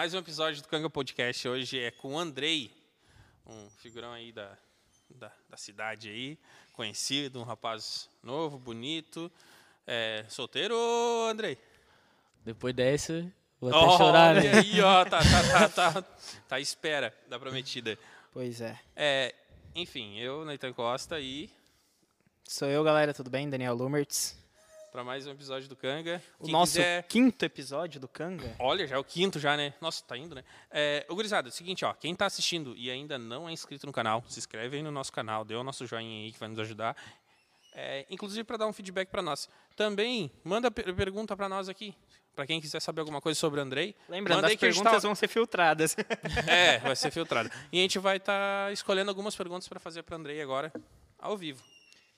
mais um episódio do Canga Podcast. Hoje é com o Andrei, um figurão aí da, da, da cidade aí, conhecido, um rapaz novo, bonito. É, solteiro, Andrei? Depois dessa, vou até chorar, Olha né? aí, ó, tá, tá, tá, tá, tá à espera da prometida. Pois é. É, enfim, eu, Neitan Costa, e Sou eu, galera, tudo bem? Daniel Lumertz. Para mais um episódio do Canga. O Quem nosso quiser- quinto episódio do Kanga. Olha, já é o quinto já, né? Nossa, tá indo, né? É, ô, gurizada, é o seguinte, ó. Quem tá assistindo e ainda não é inscrito no canal, se inscreve aí no nosso canal, dê o nosso joinha aí que vai nos ajudar. É, inclusive para dar um feedback para nós. Também, manda per pergunta para nós aqui. Para quem quiser saber alguma coisa sobre o Andrei. Lembrando, as perguntas tá- vão ser filtradas. É, vai ser filtrado. E a gente vai estar escolhendo algumas perguntas para fazer para Andrei agora, ao vivo.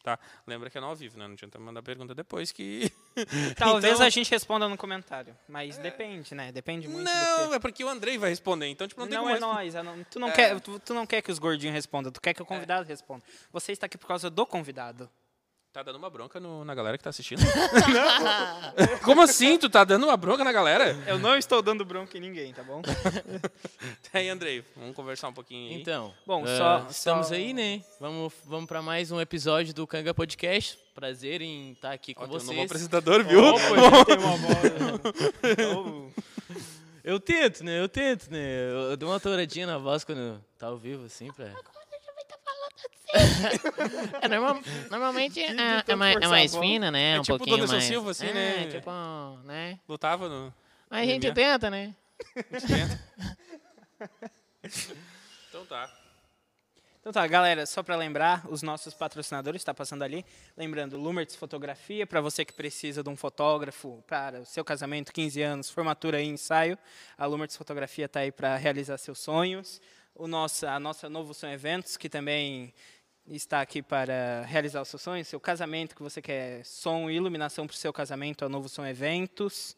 Tá? Lembra que é no ao vivo, né? Não adianta mandar pergunta depois que. Talvez Então- a gente responda no comentário. Mas depende, né? Depende muito Não, do é porque o Andrei vai responder. Então, tipo, que... não tem Não, como é nós. é não- tu, não É. quer, tu, tu não quer que os gordinhos respondam, tu quer que o convidado responda. Você está aqui por causa do convidado. Tá dando uma bronca no- na galera que tá assistindo? Como assim? Tu tá dando uma bronca na galera? Eu não estou dando bronca em ninguém, tá bom? Aí, Andrei, vamos conversar um pouquinho aí. Então, Bom, ah, só- estamos só- aí, né? Vamos, vamos para mais um episódio do Canga Podcast. Prazer em estar aqui com Ó, tem um vocês. novo apresentador, viu? tem uma voz. Eu tento, né? Eu tento, né? Eu, eu dou uma touradinha na voz quando tá ao vivo, assim, pra... É, normal- normalmente é, é tanto mais, é mais a fina, né? É um tipo o pouquinho mais. Silva, assim, é, né? Tipo, né? Lutava no. Mas a gente MMA. tenta, né? Então tá. Então tá, galera, só para lembrar, os nossos patrocinadores está passando ali. Lembrando, Lumertz Fotografia, para você que precisa de um fotógrafo para o seu casamento, 15 anos, formatura e ensaio. A Lumertz Fotografia está aí para realizar seus sonhos. O nosso, a nossa Novo Som Eventos, que também está aqui para realizar os seus sonhos. Seu casamento, que você quer som e iluminação para o seu casamento, a Novo Som Eventos.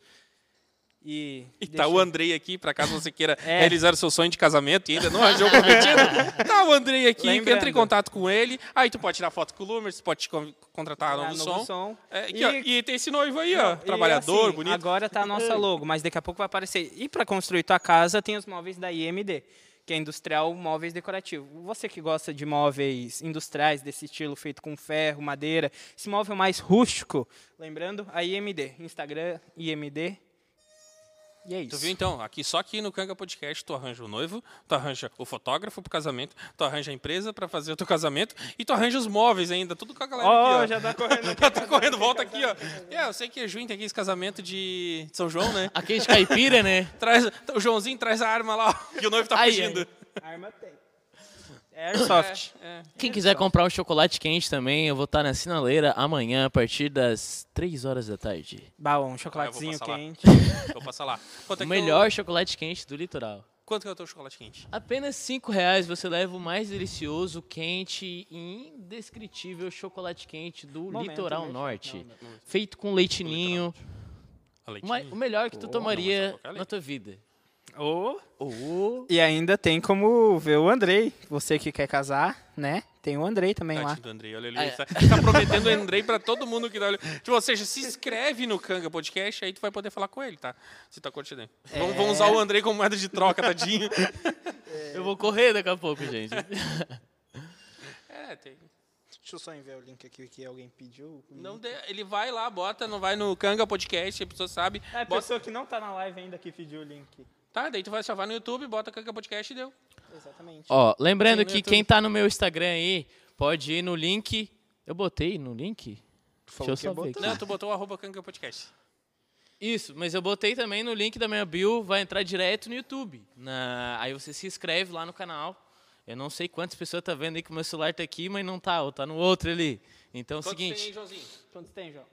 E, E tá deixa o Andrei aqui, pra caso você queira É. realizar o seu sonho de casamento e ainda não arranjou o prometido. Tá o Andrei aqui, Lembrando. entra em contato com ele. Aí tu pode tirar foto com o Lumers, pode te con- contratar a Ah, novo, Novo som. Som. É, aqui, E- ó, e tem esse noivo aí, ó. Trabalhador, assim, bonito. Agora tá a nossa logo, mas daqui a pouco vai aparecer. E para construir tua casa tem os móveis da IMD, que é Industrial Móveis Decorativos. Você que gosta de móveis industriais desse estilo feito com ferro, madeira, esse móvel mais rústico, lembrando a IMD, Instagram IMD. E é isso. Tu viu então? Aqui só aqui no Canga Podcast tu arranja o noivo, tu arranja o fotógrafo pro casamento, tu arranja a empresa pra fazer o teu casamento e tu arranja os móveis ainda, tudo com a galera Ó, aqui, ó. já tá correndo. Já tá correndo, volta aqui, ó. É, eu sei que é junho tem aqui esse casamento de São João, né? Aquele de caipira, né? Traz, o Joãozinho traz a arma lá, ó, que o noivo tá Ai, fugindo. Arma tem. É Airsoft. É, Quem quiser comprar um chocolate quente também, eu vou estar na sinaleira amanhã, a partir das 3 horas da tarde. Bah, um Ah, eu chocolatezinho vou passar lá. quente. Vou passar lá. Quanto é O é melhor chocolate quente do litoral. Quanto que é o teu chocolate quente? Apenas 5 reais você leva o mais delicioso, quente e indescritível chocolate quente do Momento, litoral né? norte. Feito com leitinho. Leitinho? ma- O melhor que tu tomaria leite. na tua vida. Ô, Oh. E ainda tem como ver o Andrei. Você que quer casar, né? Tem o Andrei também lá. Tadinho do Andrei, olha ele. Ah, Ele é. tá, tá prometendo o Andrei pra todo mundo que tá olhando. Tipo, ou seja, se inscreve no Canga Podcast, aí tu vai poder falar com ele, tá? Se tá curtindo. aí. Vamos, vamos usar o Andrei como moeda de troca, tadinho. Eu vou correr daqui a pouco, gente. É, tem. Deixa eu só enviar o link aqui que alguém pediu. Não de- ele vai lá, bota, não vai no Canga Podcast, a pessoa sabe. É, a Bota- pessoa que não tá na live ainda que pediu o link. Tá, daí tu vai só vai no YouTube, bota Canga Podcast e deu. Exatamente. Ó, lembrando no que YouTube. quem tá no meu Instagram aí, pode ir no link. Eu botei no link? Deixa eu que só ver aqui. Não, tu botou o arroba Canga Podcast. Isso, mas eu botei também no link da minha bio, vai entrar direto no YouTube. Na- Aí você se inscreve lá no canal. Eu não sei quantas pessoas tá vendo aí que o meu celular tá aqui, mas não tá, ou tá no outro ali. Então é o Quantos tem aí, seguinte, Joãozinho? Quantos tem, João?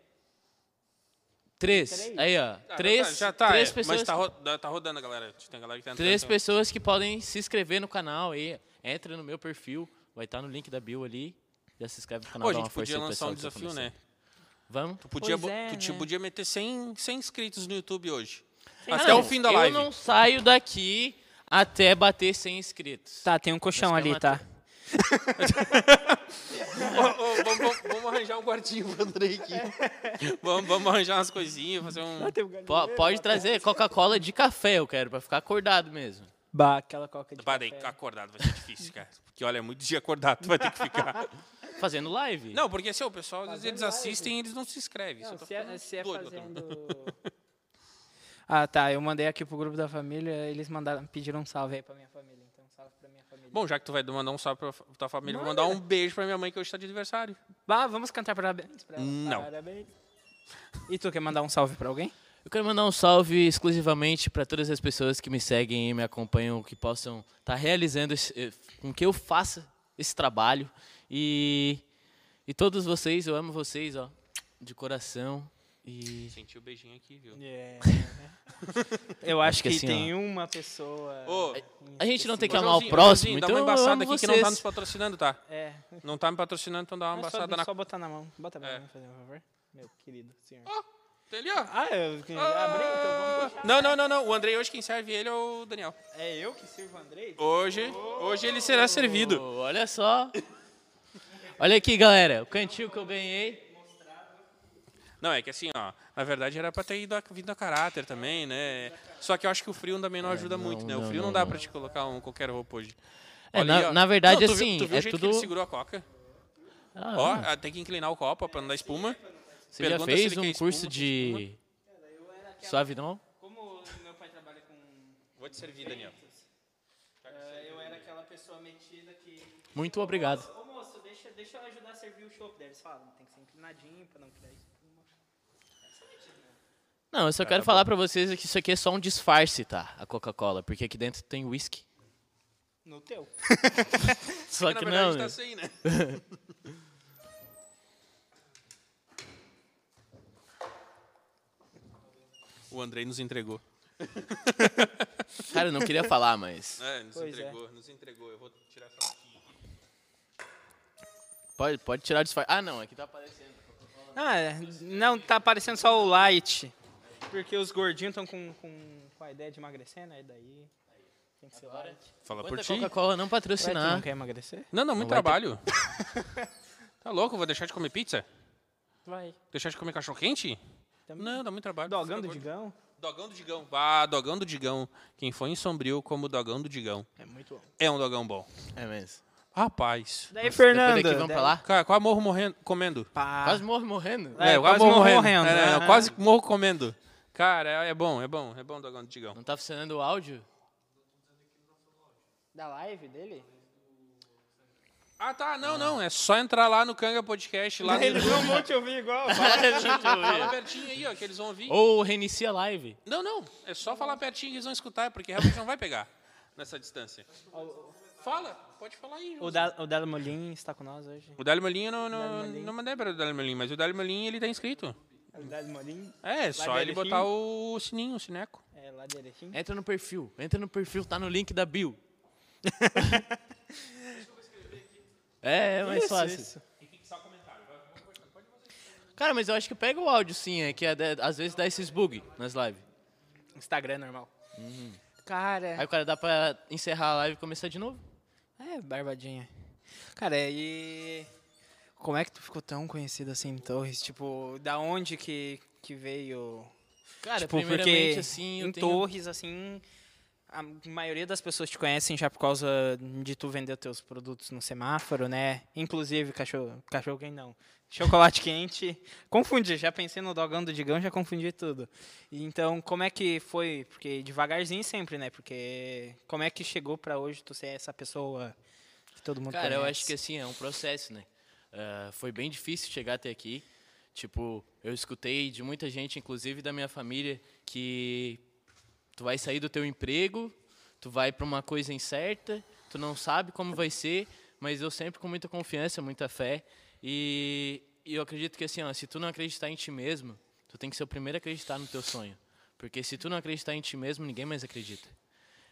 Três. Três? Aí, ó. Ah, três, já tá, três é, pessoas. Mas tá, ro- tá rodando, galera. Tem galera que tá. Três pessoas que podem se inscrever no canal aí. Entra no meu perfil, vai estar no link da bio ali. Já se inscreve no canal. Pô, a gente podia lançar um que tá desafio, né? Vamos? Tu podia, é, tu te- né? podia meter 100, 100 inscritos no YouTube hoje. Ah, Até não, o fim da live. Eu não saio daqui até bater 100 inscritos. Tá, tem um colchão ali, tá? Ô, ô, vamos, vamos- vamos arranjar um quartinho pro Andrei aqui. vamos, vamos arranjar umas coisinhas, fazer um. Po- pode trazer Coca-Cola de café, eu quero, pra ficar acordado mesmo. Bah, aquela coca de Para aí, café. acordado vai ser difícil, cara. Porque olha, é muito dia acordado, tu vai ter que ficar. Fazendo live. Não, porque assim, o pessoal, às vezes eles assistem e eles não se inscrevem. Não, se é, se é doido, fazendo... Ah, tá. Eu mandei aqui pro grupo da família, eles mandaram, pediram um salve aí pra minha família. Então, salve pra minha família. Bom, já que tu vai mandar um salve pra tua família, vou mandar um beijo pra minha mãe que hoje tá de aniversário. Bah, vamos cantar parabéns pra ela. Não. Parabéns. E tu quer mandar um salve pra alguém? Eu quero mandar um salve exclusivamente para todas as pessoas que me seguem e me acompanham, que possam estar realizando esse, eh, com que eu faça esse trabalho. E, e todos vocês, eu amo vocês, ó, de coração. E Senti o beijinho aqui, viu? Eu acho que que, assim, tem uma pessoa... Ô, a gente não tem que amar o próximo, então dá uma eu embaçada amo aqui que vocês. não tá nos patrocinando, tá? É. Não tá me patrocinando, então dá uma É só, embaçada na... só botar na mão. Bota pra É. mim, fazer um favor. Meu querido senhor. Ó, tem ali, ó. Ah, eu abri, então vamos puxar. Não, não, não, não. O Andrei hoje quem serve ele é o Daniel. É eu que sirvo o Andrei? Hoje, hoje ele será servido. Oh, olha só. Olha aqui, galera, o cantinho que eu ganhei. Não, é que assim, ó, na verdade era pra ter ido a, vindo a caráter também, né? Só que eu acho que o frio também não ajuda muito, né? O não, frio não, não, dá não. pra te colocar um qualquer roupa hoje. É, Olha na- aí, na verdade, Não, tu assim, viu, tu viu é o jeito que tudo- ele segurou a coca? Ah, Ó, ah, tem que inclinar o copo pra não dar espuma. você já pergunta se fez ele um quer curso espuma, de suave não? Como meu pai trabalha com... Vou te servir, Daniel. eh, eu era aquela pessoa metida que... Muito obrigado. Ô moço, deixa, deixa eu ajudar a servir o chopp. Daí eles falam, tem que ser inclinadinho pra não criar espuma. Não, eu só quero falar pra vocês que isso aqui é só um disfarce, tá? A Coca-Cola, porque aqui dentro tem whisky. No teu. Só na que verdade não, tá né? sem, né? o Andrei nos entregou. Cara, eu não queria falar, mas É, nos Pois é. entregou, nos entregou. Eu vou tirar essa aqui. pode, pode tirar o disfarce. Ah, não, aqui tá aparecendo. Ah, é. não, tá aparecendo só o light. Porque os gordinhos estão com, com, com a ideia de emagrecer, né? Daí tem que ser light. Fala por Quanta ti. Coca-Cola não Ué, tu patrocinar. não quer emagrecer? Não, não, muito vai trabalho. tá louco? Vou deixar de comer pizza? Vai. Deixar de comer cachorro quente? Também. Não, dá muito trabalho. Dogão Fica do gordo. Digão? Dogão do Digão. Ah, Dogão do Digão. Quem foi em Sombrio como Dogão do Digão. É muito bom. É um dogão bom. É mesmo. Rapaz. Daí, Depois Fernanda. daqui vamos pra lá. Cara, quase morro morrendo, comendo. Pá. Quase morro morrendo. É, eu quase morro morrendo, É, aham. quase morro comendo. Cara, é, é bom, é bom. É bom do Digão. Não tá funcionando o áudio? Da live dele? Ah, tá. Não, não. É só entrar lá no Canga Podcast. Lá no Eles não vão te ouvir igual. Fala pertinho aí, ó, que eles vão ouvir. Ou reinicia a live. Não, não. É só falar pertinho que eles vão escutar, porque realmente não vai pegar nessa distância. Fala, pode falar aí. O, da, o Dalo Molim está com nós hoje. O Dálio Molinho eu não, não, não mandei para o Dálio Molinho, mas o Dálio Molinho ele tá inscrito. Molim É, só ele botar o sininho, o sineco. é lá de Erechim. Entra no perfil. Entra no perfil, tá no link da bio. é, é mais Isso, fácil. isso. Cara, mas eu acho que pega o áudio sim, é que é de- às vezes dá esses bug nas lives. Instagram normal. Uhum. Cara, Aí o cara dá pra encerrar a live e começar de novo. é barbadinha. Cara, e como é que tu ficou tão conhecido assim em Torres? Tipo, da onde que, que veio? Cara, tipo, primeiramente porque assim, eu em tenho... Torres, assim, a maioria das pessoas te conhecem já por causa de tu vender teus produtos no semáforo, né? Inclusive cachorro, cachorro quente não. Chocolate quente. Confundi, já pensei no dogão do Digão, já confundi tudo. Então, como é que foi? Porque devagarzinho sempre, né? Porque como é que chegou pra hoje tu ser essa pessoa que todo mundo Cara, eu conhece? acho que assim, é um processo, né? Ah, foi bem difícil chegar até aqui. Tipo, eu escutei de muita gente, inclusive da minha família, que tu vai sair do teu emprego, tu vai para uma coisa incerta, tu não sabe como vai ser, mas eu sempre com muita confiança, muita fé. E, e eu acredito que assim, ó, se tu não acreditar em ti mesmo, tu tem que ser o primeiro a acreditar no teu sonho. Porque se tu não acreditar em ti mesmo, ninguém mais acredita.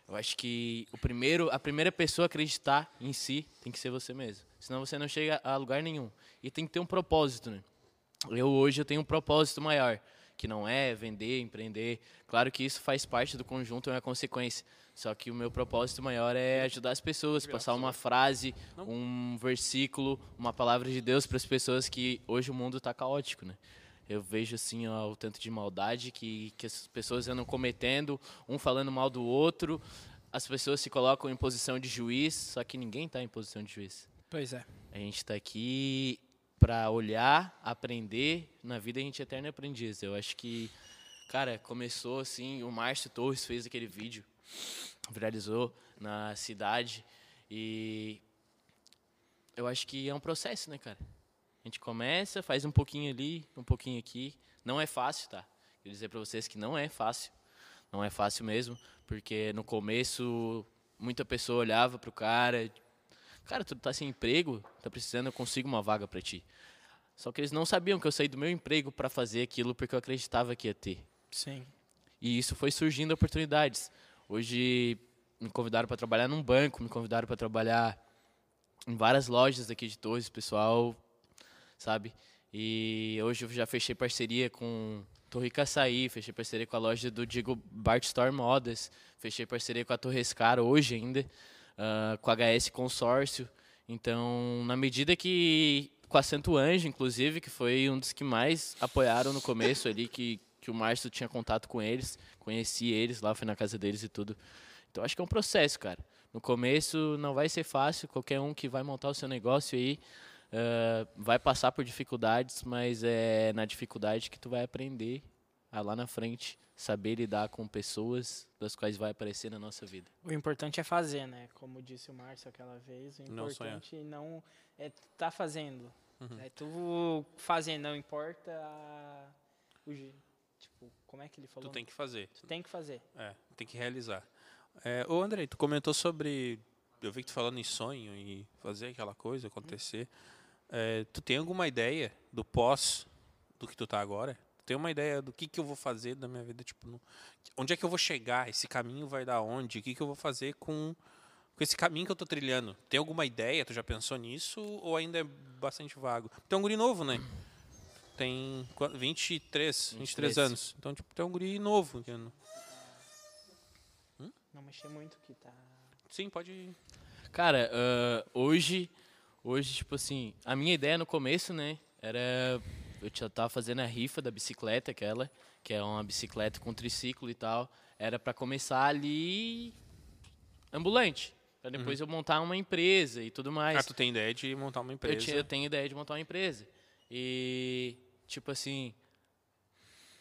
Eu acho que o primeiro, a primeira pessoa a acreditar em si tem que ser você mesmo. Senão você não chega a lugar nenhum. E tem que ter um propósito, né? Eu hoje eu tenho um propósito maior, que não é vender, empreender. Claro que isso faz parte do conjunto, é uma consequência. Só que o meu propósito maior é ajudar as pessoas, passar uma frase, um versículo, uma palavra de Deus para as pessoas que hoje o mundo está caótico, né? Eu vejo assim ó, o tanto de maldade que, que as pessoas andam cometendo, um falando mal do outro. As pessoas se colocam em posição de juiz, só que ninguém está em posição de juiz. Pois é. A gente está aqui para olhar, aprender. Na vida a gente é eterno aprendiz. Eu acho que, cara, começou assim. O Márcio Torres fez aquele vídeo, viralizou na cidade. E eu acho que é um processo, né, cara? A gente começa, faz um pouquinho ali, um pouquinho aqui. Não é fácil, tá? Quero dizer para vocês que não é fácil. Não é fácil mesmo, porque no começo muita pessoa olhava pro cara, cara, tu tá sem emprego, tá precisando, eu consigo uma vaga para ti. Só que eles não sabiam que eu saí do meu emprego para fazer aquilo porque eu acreditava que ia ter. Sim. E isso foi surgindo oportunidades. Hoje me convidaram para trabalhar num banco, me convidaram para trabalhar em várias lojas daqui de Torres, pessoal, sabe? E hoje eu já fechei parceria com Torre Caçaí, fechei parceria com a loja do Diego Bart Store Modas, fechei parceria com a Torres Caro hoje ainda, uh, com a HS Consórcio. Então, na medida que com a Santo Anjo, inclusive, que foi um dos que mais apoiaram no começo ali, que, que o Márcio tinha contato com eles, conheci eles lá, fui na casa deles e tudo. Então, acho que é um processo, cara. No começo não vai ser fácil, qualquer um que vai montar o seu negócio aí uh, vai passar por dificuldades, mas é na dificuldade que tu vai aprender a lá na frente saber lidar com pessoas das quais vai aparecer na nossa vida. O importante é fazer, né? Como disse o Márcio aquela vez, o Não importante não é tá fazendo. Uhum. É tu fazendo, não importa a- o tipo, como é que ele Tu falou? tem que fazer. Tu tem que fazer. É, tem que realizar. É, ô Andrei, tu comentou sobre. Eu vi que tu falando em sonho e fazer aquela coisa acontecer. É, tu tem alguma ideia do pós do que tu tá agora? Tem uma ideia do que, que eu vou fazer da minha vida? Tipo, no- onde é que eu vou chegar? Esse caminho vai dar onde? O que, que eu vou fazer com, com esse caminho que eu tô trilhando? Tem alguma ideia? Tu já pensou nisso? Ou ainda é bastante vago? Tu é um guri novo, né? Tem qua- 23, 23 23. anos. Então, tipo, tu é um guri novo. que não- mexer muito que tá. Sim, pode. Cara, ah, hoje, hoje, tipo assim, a minha ideia no começo, né, era. Eu já tava fazendo a rifa da bicicleta, aquela, que é uma bicicleta com triciclo e tal. Era para começar ali. ambulante. Pra depois eu montar uma empresa e tudo mais. Ah, tu tem ideia de montar uma Eu, empresa. tinha- eu tenho ideia de montar uma empresa. E, tipo assim.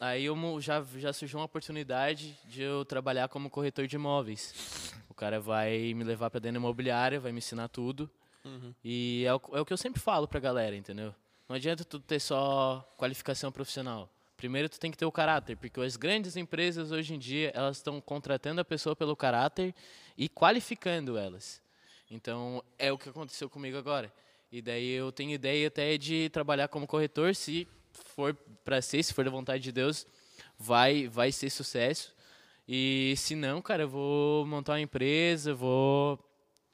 Aí eu já, já surgiu uma oportunidade de eu trabalhar como corretor de imóveis. O cara vai me levar pra dentro da imobiliária, vai me ensinar tudo. Uhum. E é o, é o que eu sempre falo pra galera, entendeu? Não adianta tu ter só qualificação profissional. Primeiro tu tem que ter o caráter, porque as grandes empresas hoje em dia, elas estão contratando a pessoa pelo caráter e qualificando elas. Então, é o que aconteceu comigo agora. E daí eu tenho ideia até de trabalhar como corretor, se for para ser, se for da vontade de Deus, vai vai ser sucesso. E se não, cara, eu vou montar uma empresa, vou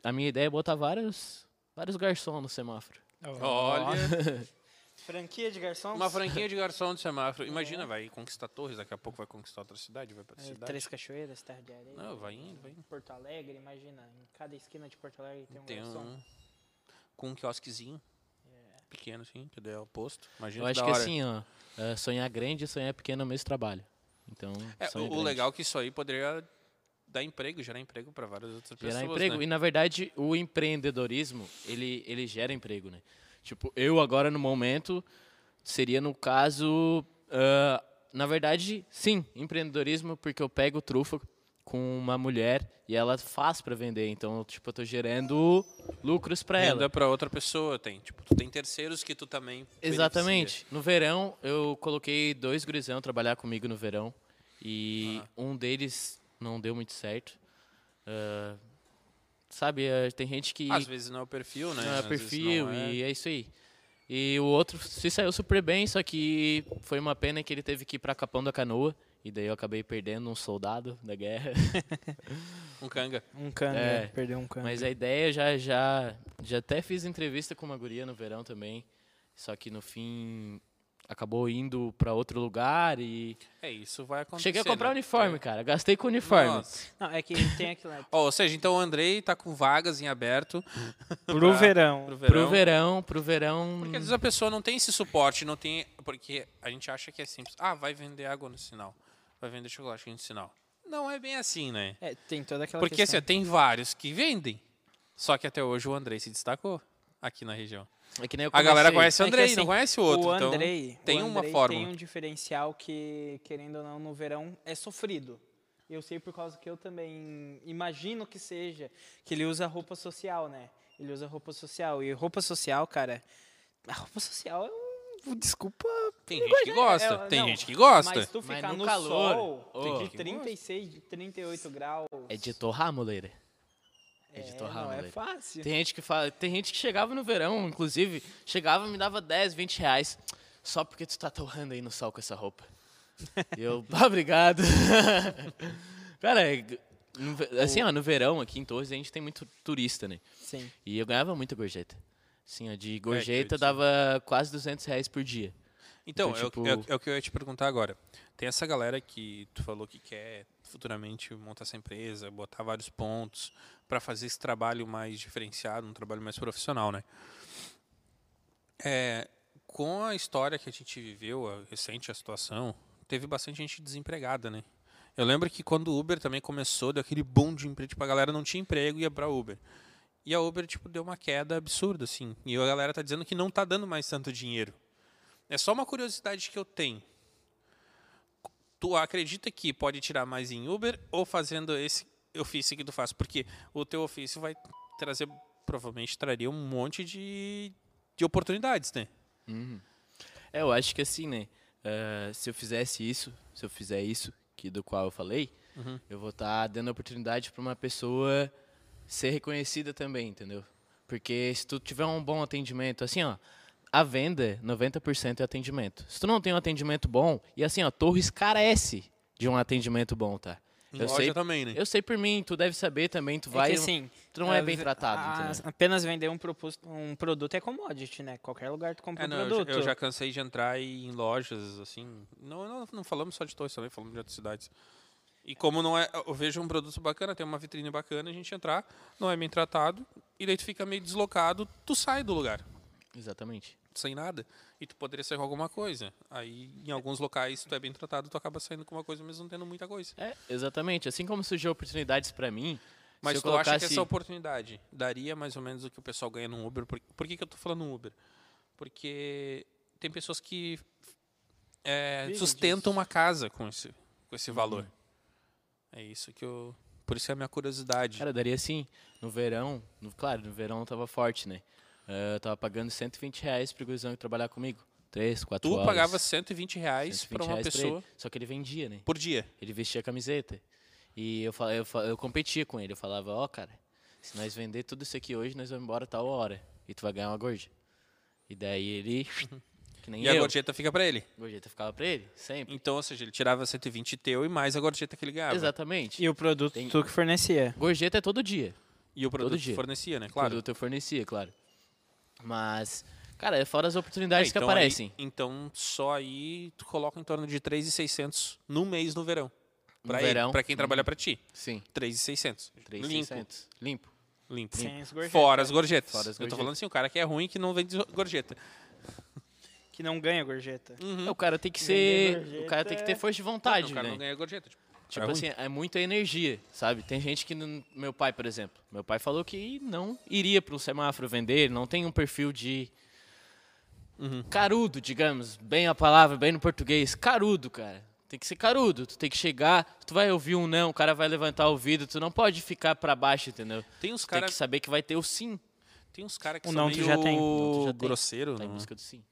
a minha ideia é botar vários vários garçons no semáforo. Olha, Franquia de garçom? uma franquinha de garçom de semáforo. Imagina, vai conquistar Torres, daqui a pouco vai conquistar outra cidade, vai pra outra É, cidade. Três Cachoeiras, Terra de Areia. Não, vai indo, vai indo. Porto Alegre, imagina, em cada esquina de Porto Alegre tem um Tem garçom. um. Com um quiosquezinho. Pequeno, assim, que daí é o posto. Imagina Eu que acho da que hora. assim, ó, é, sonhar grande e sonhar pequeno é o mesmo trabalho. Então, É, sonha o, grande. legal é que isso aí poderia dar emprego, gerar emprego para várias outras gerar pessoas. emprego. né? E na verdade, o empreendedorismo, ele, ele gera emprego, né? Tipo, eu agora no momento seria no caso, ah, na verdade, sim, empreendedorismo, porque eu pego trufa com uma mulher e ela faz para vender. Então, tipo, eu tô gerando lucros para ela. Renda para outra pessoa, tem. Tipo, tu tem terceiros que tu também. Exatamente. No verão, eu coloquei dois gurizão trabalhar comigo no verão. E um deles não deu muito certo. Ah, sabe, ah, tem gente que. Às vezes não é o perfil, né? não é vezes perfil não é. e é isso aí. E o outro se saiu super bem, só que foi uma pena que ele teve que ir pra Capão da Canoa. E daí eu acabei perdendo um soldado da guerra. Um canga. Um canga, É, perdeu um canga. Mas a ideia já já já até fiz entrevista com uma guria no verão também, só que no fim acabou indo pra outro lugar e. É, isso vai acontecer. Cheguei a comprar né? uniforme, cara. Gastei com uniforme. Nossa. Não, é que tem aquilo lá. Ó, ou seja, então o Andrei tá com vagas em aberto Pro pra- verão. pro Pro verão. verão, pro verão. Porque às vezes a pessoa não tem esse suporte, não tem. Porque a gente acha que é simples. Ah, vai vender água no sinal. Vai vender chocolate no sinal. Não é bem assim, né? É, tem toda aquela Porque assim, questão. ó, tem vários que vendem. Só que até hoje o Andrei se destacou aqui na região. É que nem eu A galera conhece o É Andrei, assim, não conhece o outro. O então Andrei, tem o uma Andrei fórmula. tem um diferencial que, querendo ou não, no verão é sofrido. Eu sei por causa que eu também imagino que seja, que ele usa roupa social, né? Ele usa roupa social. E roupa social, cara, a roupa social é um... Desculpa. Tem gente que gosta. É, tem não, gente que gosta. Mas tu Mas ficar no no, calor, sol ô. de Tem gente que 36, 38 graus. É de torrar, moleira. É de é, torrar, não é fácil. Tem gente que fala, tem gente que chegava no verão, inclusive, chegava e me dava 10, 20 reais. Só porque tu tá torrando aí no sol com essa roupa. E eu, ah, obrigado. Cara, é, no assim, ó, no verão aqui em Torres a gente tem muito turista, né? Sim. E eu ganhava muita gorjeta. Assim, ó, É, de gorjeta eu dava quase 200 reais por dia. Então, Então, é o- tipo- é, o- é o que eu ia te perguntar agora. Tem essa galera que tu falou que quer futuramente montar essa empresa, botar vários pontos para fazer esse trabalho mais diferenciado, um trabalho mais profissional, né? É, com a história que a gente viveu, a recente a situação, teve bastante gente desempregada, né? Eu lembro que quando o Uber também começou, deu aquele boom de emprego, tipo, a galera não tinha emprego e ia pra Uber. E a Uber, tipo, deu uma queda absurda, assim. E a galera tá dizendo que não tá dando mais tanto dinheiro. É só uma curiosidade que eu tenho. Tu acredita que pode tirar mais em Uber ou fazendo esse ofício que tu faz? Porque o teu ofício vai trazer, provavelmente traria um monte de, de oportunidades, né? É, eu acho que assim, né? eh, se eu fizesse isso, se eu fizer isso, que do qual eu falei, Uhum. eu vou estar dando oportunidade para uma pessoa ser reconhecida também, entendeu? Porque se tu tiver um bom atendimento, assim, ó, a venda, 90% é atendimento. Se tu não tem um atendimento bom, e assim, ó, Torres carece de um atendimento bom, tá? Em Eu loja sei, também, né? eu sei por mim, tu deve saber também, tu É vai, que, assim, tu não é ah, bem tratado, entendeu? Apenas vender um, propos- um produto é commodity, né? Qualquer lugar tu compra É, um não, eu, produto. eu já cansei de entrar em lojas, assim. Não, não, não falamos só de Torres também, falamos de outras cidades. E como não é. Eu vejo um produto bacana, tem uma vitrine bacana, a gente entrar, não é bem tratado, e daí tu fica meio deslocado, tu sai do lugar. Exatamente. Sem nada e tu poderia sair com alguma coisa. Aí, em alguns locais, se tu é bem tratado, tu acaba saindo com uma coisa, mesmo não tendo muita coisa. É, exatamente. Assim como surgiu oportunidades para mim, Mas tu acha que colocasse- essa oportunidade daria mais ou menos o que o pessoal ganha no Uber? Por, por que, que eu tô falando Uber? Porque tem pessoas que é, sustentam uma casa com esse, com esse valor. É isso que eu... Por isso é a minha curiosidade. Cara, daria assim, no verão, no- claro, no verão tava forte, né? Eh, eu tava pagando 120 reais pro gurizão ir trabalhar comigo. Três, quatro tu horas. pagava 120 reais 120 para uma reais pra pessoa ele. Só que ele vendia, né? por dia. Ele vestia a camiseta. E eu, fal- eu, eu competia com ele. Eu falava, ó, cara, se nós vender tudo isso aqui hoje, nós vamos embora tal hora. E tu vai ganhar uma gorja. E daí ele, que nem E a eu, gorjeta fica para ele. gorjeta ficava pra ele, sempre. Então, ou seja, ele tirava 120 teu e mais a gorjeta que ele ganhava. Exatamente. E o produto Tem- tu que fornecia. Gorjeta é todo dia. E o produto dia. fornecia, né? Claro. Claro. O produto eu fornecia, claro. Mas, cara, é fora as oportunidades É, que então aparecem. aí- então, só aí tu coloca em torno de 3,600 no mês no verão. No Pra ele, verão, pra quem trabalha pra ti. Sim. 3,600. Limpo. 3,600. Limpo. Limpo. Sem as gorjetas. Fora as gorjetas. Fora as Eu tô gorjetas. falando assim, o cara que é ruim que não vende gorjeta. Que não ganha gorjeta. Uhum. O cara tem que ser. O cara tem que ter força de vontade, o cara né? não ganha gorjeta. Tipo, Tipo é assim, é muita energia, sabe? Tem gente que. Meu pai, por exemplo. Meu pai falou que não iria para um semáforo vender, não tem um perfil de. Uhum. Carudo, digamos. Bem a palavra, bem no português. Carudo, cara. Tem que ser carudo. Tu tem que chegar, tu vai ouvir um não, o cara vai levantar o ouvido, tu não pode ficar para baixo, entendeu? Tem uns Tu tem caras que saber que vai ter o sim. tem uns cara que O são não tu meio já tem. O tu já tem. grosseiro. Tá em busca do sim.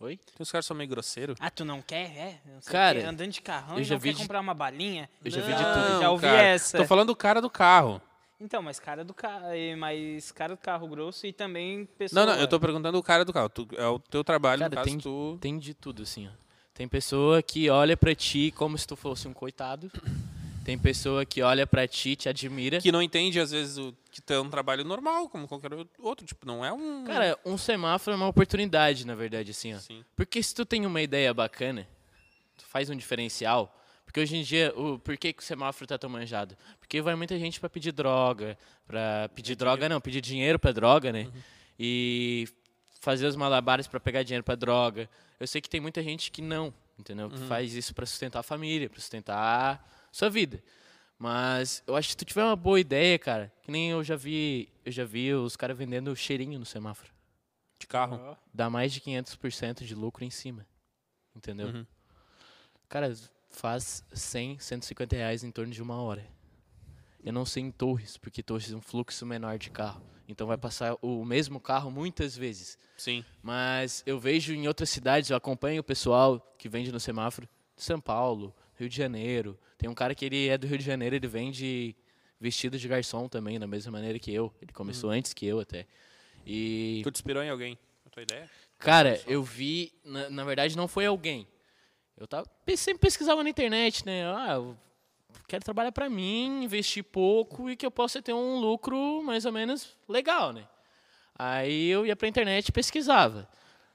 Oi? Tem uns caras que são meio grosseiro. Ah, tu não quer? É? Não Cara, andando de carrão eu e já não vi quer de- comprar uma balinha? Eu já vi de Não, tudo. Já ouvi cara. essa. Tô falando do cara do carro. Então, mas cara do carro, mais cara do carro grosso e também Não, pessoa. não, eu tô perguntando o cara do carro. Tu- é o teu trabalho, Cara, no caso, tem- tu... Tem de tudo, assim, ó. Tem pessoa que olha pra ti como se tu fosse um coitado. Tem pessoa que olha pra ti, te admira. Que não entende, às vezes, o, que tu é um trabalho normal, como qualquer outro. Tipo, não é um. Cara, um semáforo é uma oportunidade, na verdade, assim, ó. Sim. Porque se tu tem uma ideia bacana, tu faz um diferencial. Porque hoje em dia, o, por que, que o semáforo tá tão manjado? Porque vai muita gente pra pedir droga, pra pedir droga não, pedir dinheiro pra droga, né? E fazer os malabares pra pegar dinheiro pra droga. Eu sei que tem muita gente que não, entendeu? Que faz isso pra sustentar a família, pra sustentar sua vida. Mas eu acho que se tu tiver uma boa ideia, cara, que nem eu já vi, eu já vi os caras vendendo cheirinho no semáforo. De carro. Dá mais de 500% de lucro em cima. Entendeu? Uhum. Cara, faz 100, 150 reais em torno de uma hora. Eu não sei em Torres, porque Torres é um fluxo menor de carro. Então vai passar o mesmo carro muitas vezes. Sim. Mas eu vejo em outras cidades, eu acompanho o pessoal que vende no semáforo, de São Paulo, Rio de Janeiro. Tem um cara que ele é do Rio de Janeiro, ele vende vestido de garçom também, da mesma maneira que eu. Ele começou antes que eu até. E Tu te inspirou em alguém? A tua ideia? Cara, eu vi, na, na verdade não foi alguém. Eu tava, sempre pesquisava na internet, né? Ah, eu quero trabalhar pra mim, investir pouco e que eu possa ter um lucro mais ou menos legal, né? Aí eu ia pra internet e pesquisava.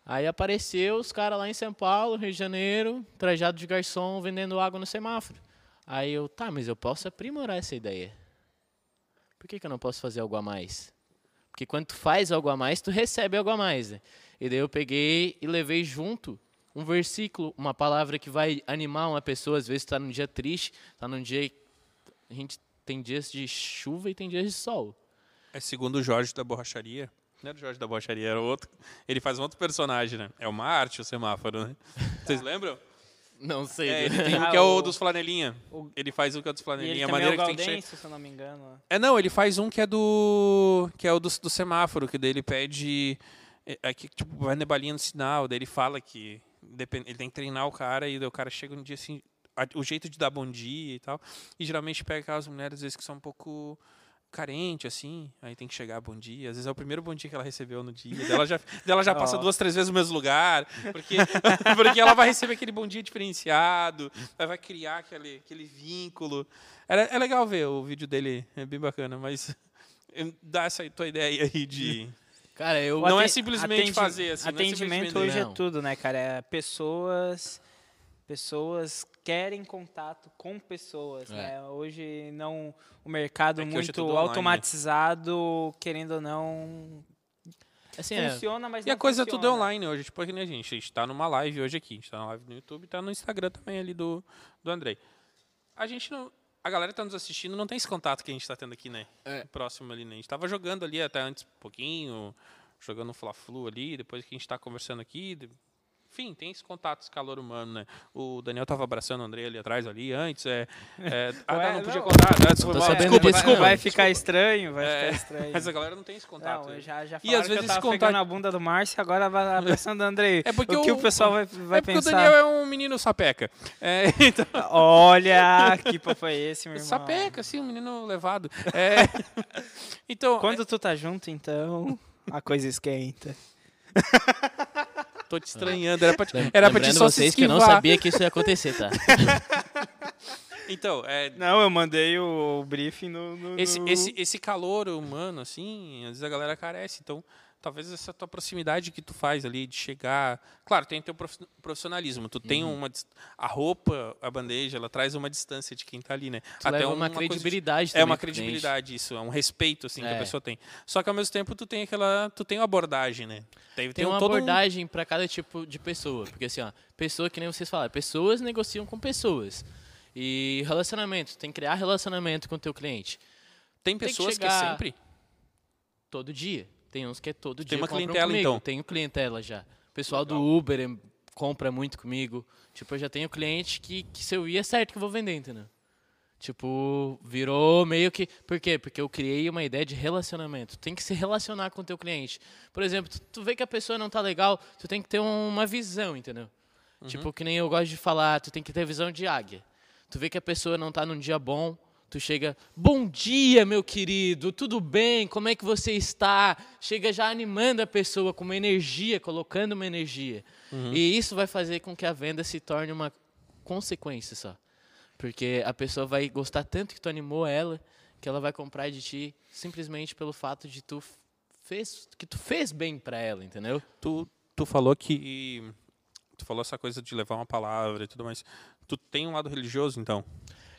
Aí apareceu os caras lá em São Paulo, Rio de Janeiro, trajado de garçom, vendendo água no semáforo. Aí eu, tá, mas eu posso aprimorar essa ideia. Por que, que eu não posso fazer algo a mais? Porque quando tu faz algo a mais, tu recebe algo a mais, né? E daí eu peguei e levei junto um versículo, uma palavra que vai animar uma pessoa. Às vezes tá num dia triste, tá num dia. A gente tem dias de chuva e tem dias de sol. É segundo o Jorge da Borracharia. Não era o Jorge da Borracharia, era outro. Ele faz um outro personagem, né? É uma arte o semáforo, né? Vocês lembram? Não sei. É, né? ele tem um Ah, que é o o- dos flanelinha. o- Ele faz o que é dos E ele flanelinha. A também é maneira o que tem que Galdense, se eu não me engano. É, não, ele faz um que é do. que é o do, do semáforo, que daí ele pede. É, é que, tipo, vai nebalinha no sinal, daí ele fala que depen- ele tem que treinar o cara e daí o cara chega um dia assim. a- o jeito de dar bom dia e tal. E geralmente pega aquelas mulheres, às vezes, que são um pouco carente, assim, aí tem que chegar bom dia. Às vezes é o primeiro bom dia que ela recebeu no dia. Daí ela já, daí ela já passa duas, três vezes no mesmo lugar, porque, porque ela vai receber aquele bom dia diferenciado, vai criar aquele, aquele vínculo. É, é legal ver o vídeo dele, é bem bacana, mas dá essa tua ideia aí de. Cara, eu. Não é simplesmente atendi- fazer, assim, é Atendimento simplesmente hoje Não. é tudo, né, cara? É pessoas. Pessoas querem contato com pessoas, É. né? Hoje não o mercado É é muito tudo online, né? automatizado, querendo ou não, Assim, é, funciona, mas E a coisa tudo é funciona. online hoje, tipo que nem a gente. A gente tá numa live hoje aqui, a gente tá na live no YouTube, tá no Instagram também ali do, do Andrei. A gente não. A galera que tá nos assistindo não tem esse contato que a gente tá tendo aqui, né? É. Próximo ali, né? A gente tava jogando ali até antes um pouquinho, jogando um Fla-Flu ali, depois que a gente tá conversando aqui. Enfim, tem esse contato, esse calor humano, né? O Daniel tava abraçando o Andrei ali atrás, ali, antes. É, é, ah, Ué, tá, não podia não. contar. Ah, desculpa, tô mal, sabendo desculpa, vai, desculpa. vai ficar estranho, vai É, ficar estranho. Mas a galera não tem esse contato. Não, né? já, já E às vezes esse contato- pegando a bunda do Márcio, agora vai abraçando o Andrei. É porque o que o- o pessoal vai, vai é porque pensar? o Daniel é um menino sapeca. É, então, Olha, que papo é esse, meu irmão? sapeca, assim, um menino levado. É, então, Quando tu tá junto, então, a coisa esquenta. Tô te estranhando. Era pra te, era pra te lembrando só se vocês que eu não sabia que isso ia acontecer, tá? Então, é, Não, eu mandei o, o briefing no... no- esse, no- esse, esse calor humano, assim, às vezes a galera carece. Então, talvez essa tua proximidade que tu faz ali de chegar. Claro, tem teu prof- profissionalismo. Tu tem Uhum. uma. dis- A roupa, a bandeja, ela traz uma distância de quem tá ali, né? Tu leva uma de- credibilidade É também uma credibilidade, isso, é um respeito assim que a É. pessoa tem. Só que ao mesmo tempo tu tem aquela, tu tem uma abordagem, né? Tem, Tem um- uma todo um- abordagem pra cada tipo de pessoa. Porque assim, ó, pessoa que nem vocês falaram, pessoas negociam com pessoas. E relacionamento, tem que criar relacionamento com o teu cliente. tem tem que pessoas que, é sempre. Todo dia. Tem uns que é todo Tem dia uma compram clientela, comigo. então? Tenho clientela já. O pessoal do Uber compra muito comigo. Tipo, eu já tenho cliente que, que se eu ir é certo que eu vou vender, entendeu? Tipo, virou meio que... Por quê? Porque eu criei uma ideia de relacionamento. Tem que se relacionar com o teu cliente. Por exemplo, tu, tu vê que a pessoa não tá legal, tu tem que ter um- uma visão, entendeu? Tipo, que nem eu gosto de falar, tu tem que ter visão de águia. Tu vê que a pessoa não tá num dia bom, tu chega, bom dia, meu querido, tudo bem? Como é que você está? Chega já animando a pessoa com uma energia, colocando uma energia. E isso vai fazer com que a venda se torne uma consequência só. Porque a pessoa vai gostar tanto que tu animou ela, que ela vai comprar de ti simplesmente pelo fato de tu fez que tu fez bem pra ela, entendeu? Tu, tu falou que. Tu falou essa coisa de levar uma palavra e tudo mais. Tu tem um lado religioso, então?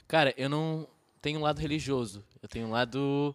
Cara, eu não tenho um lado religioso, eu tenho um lado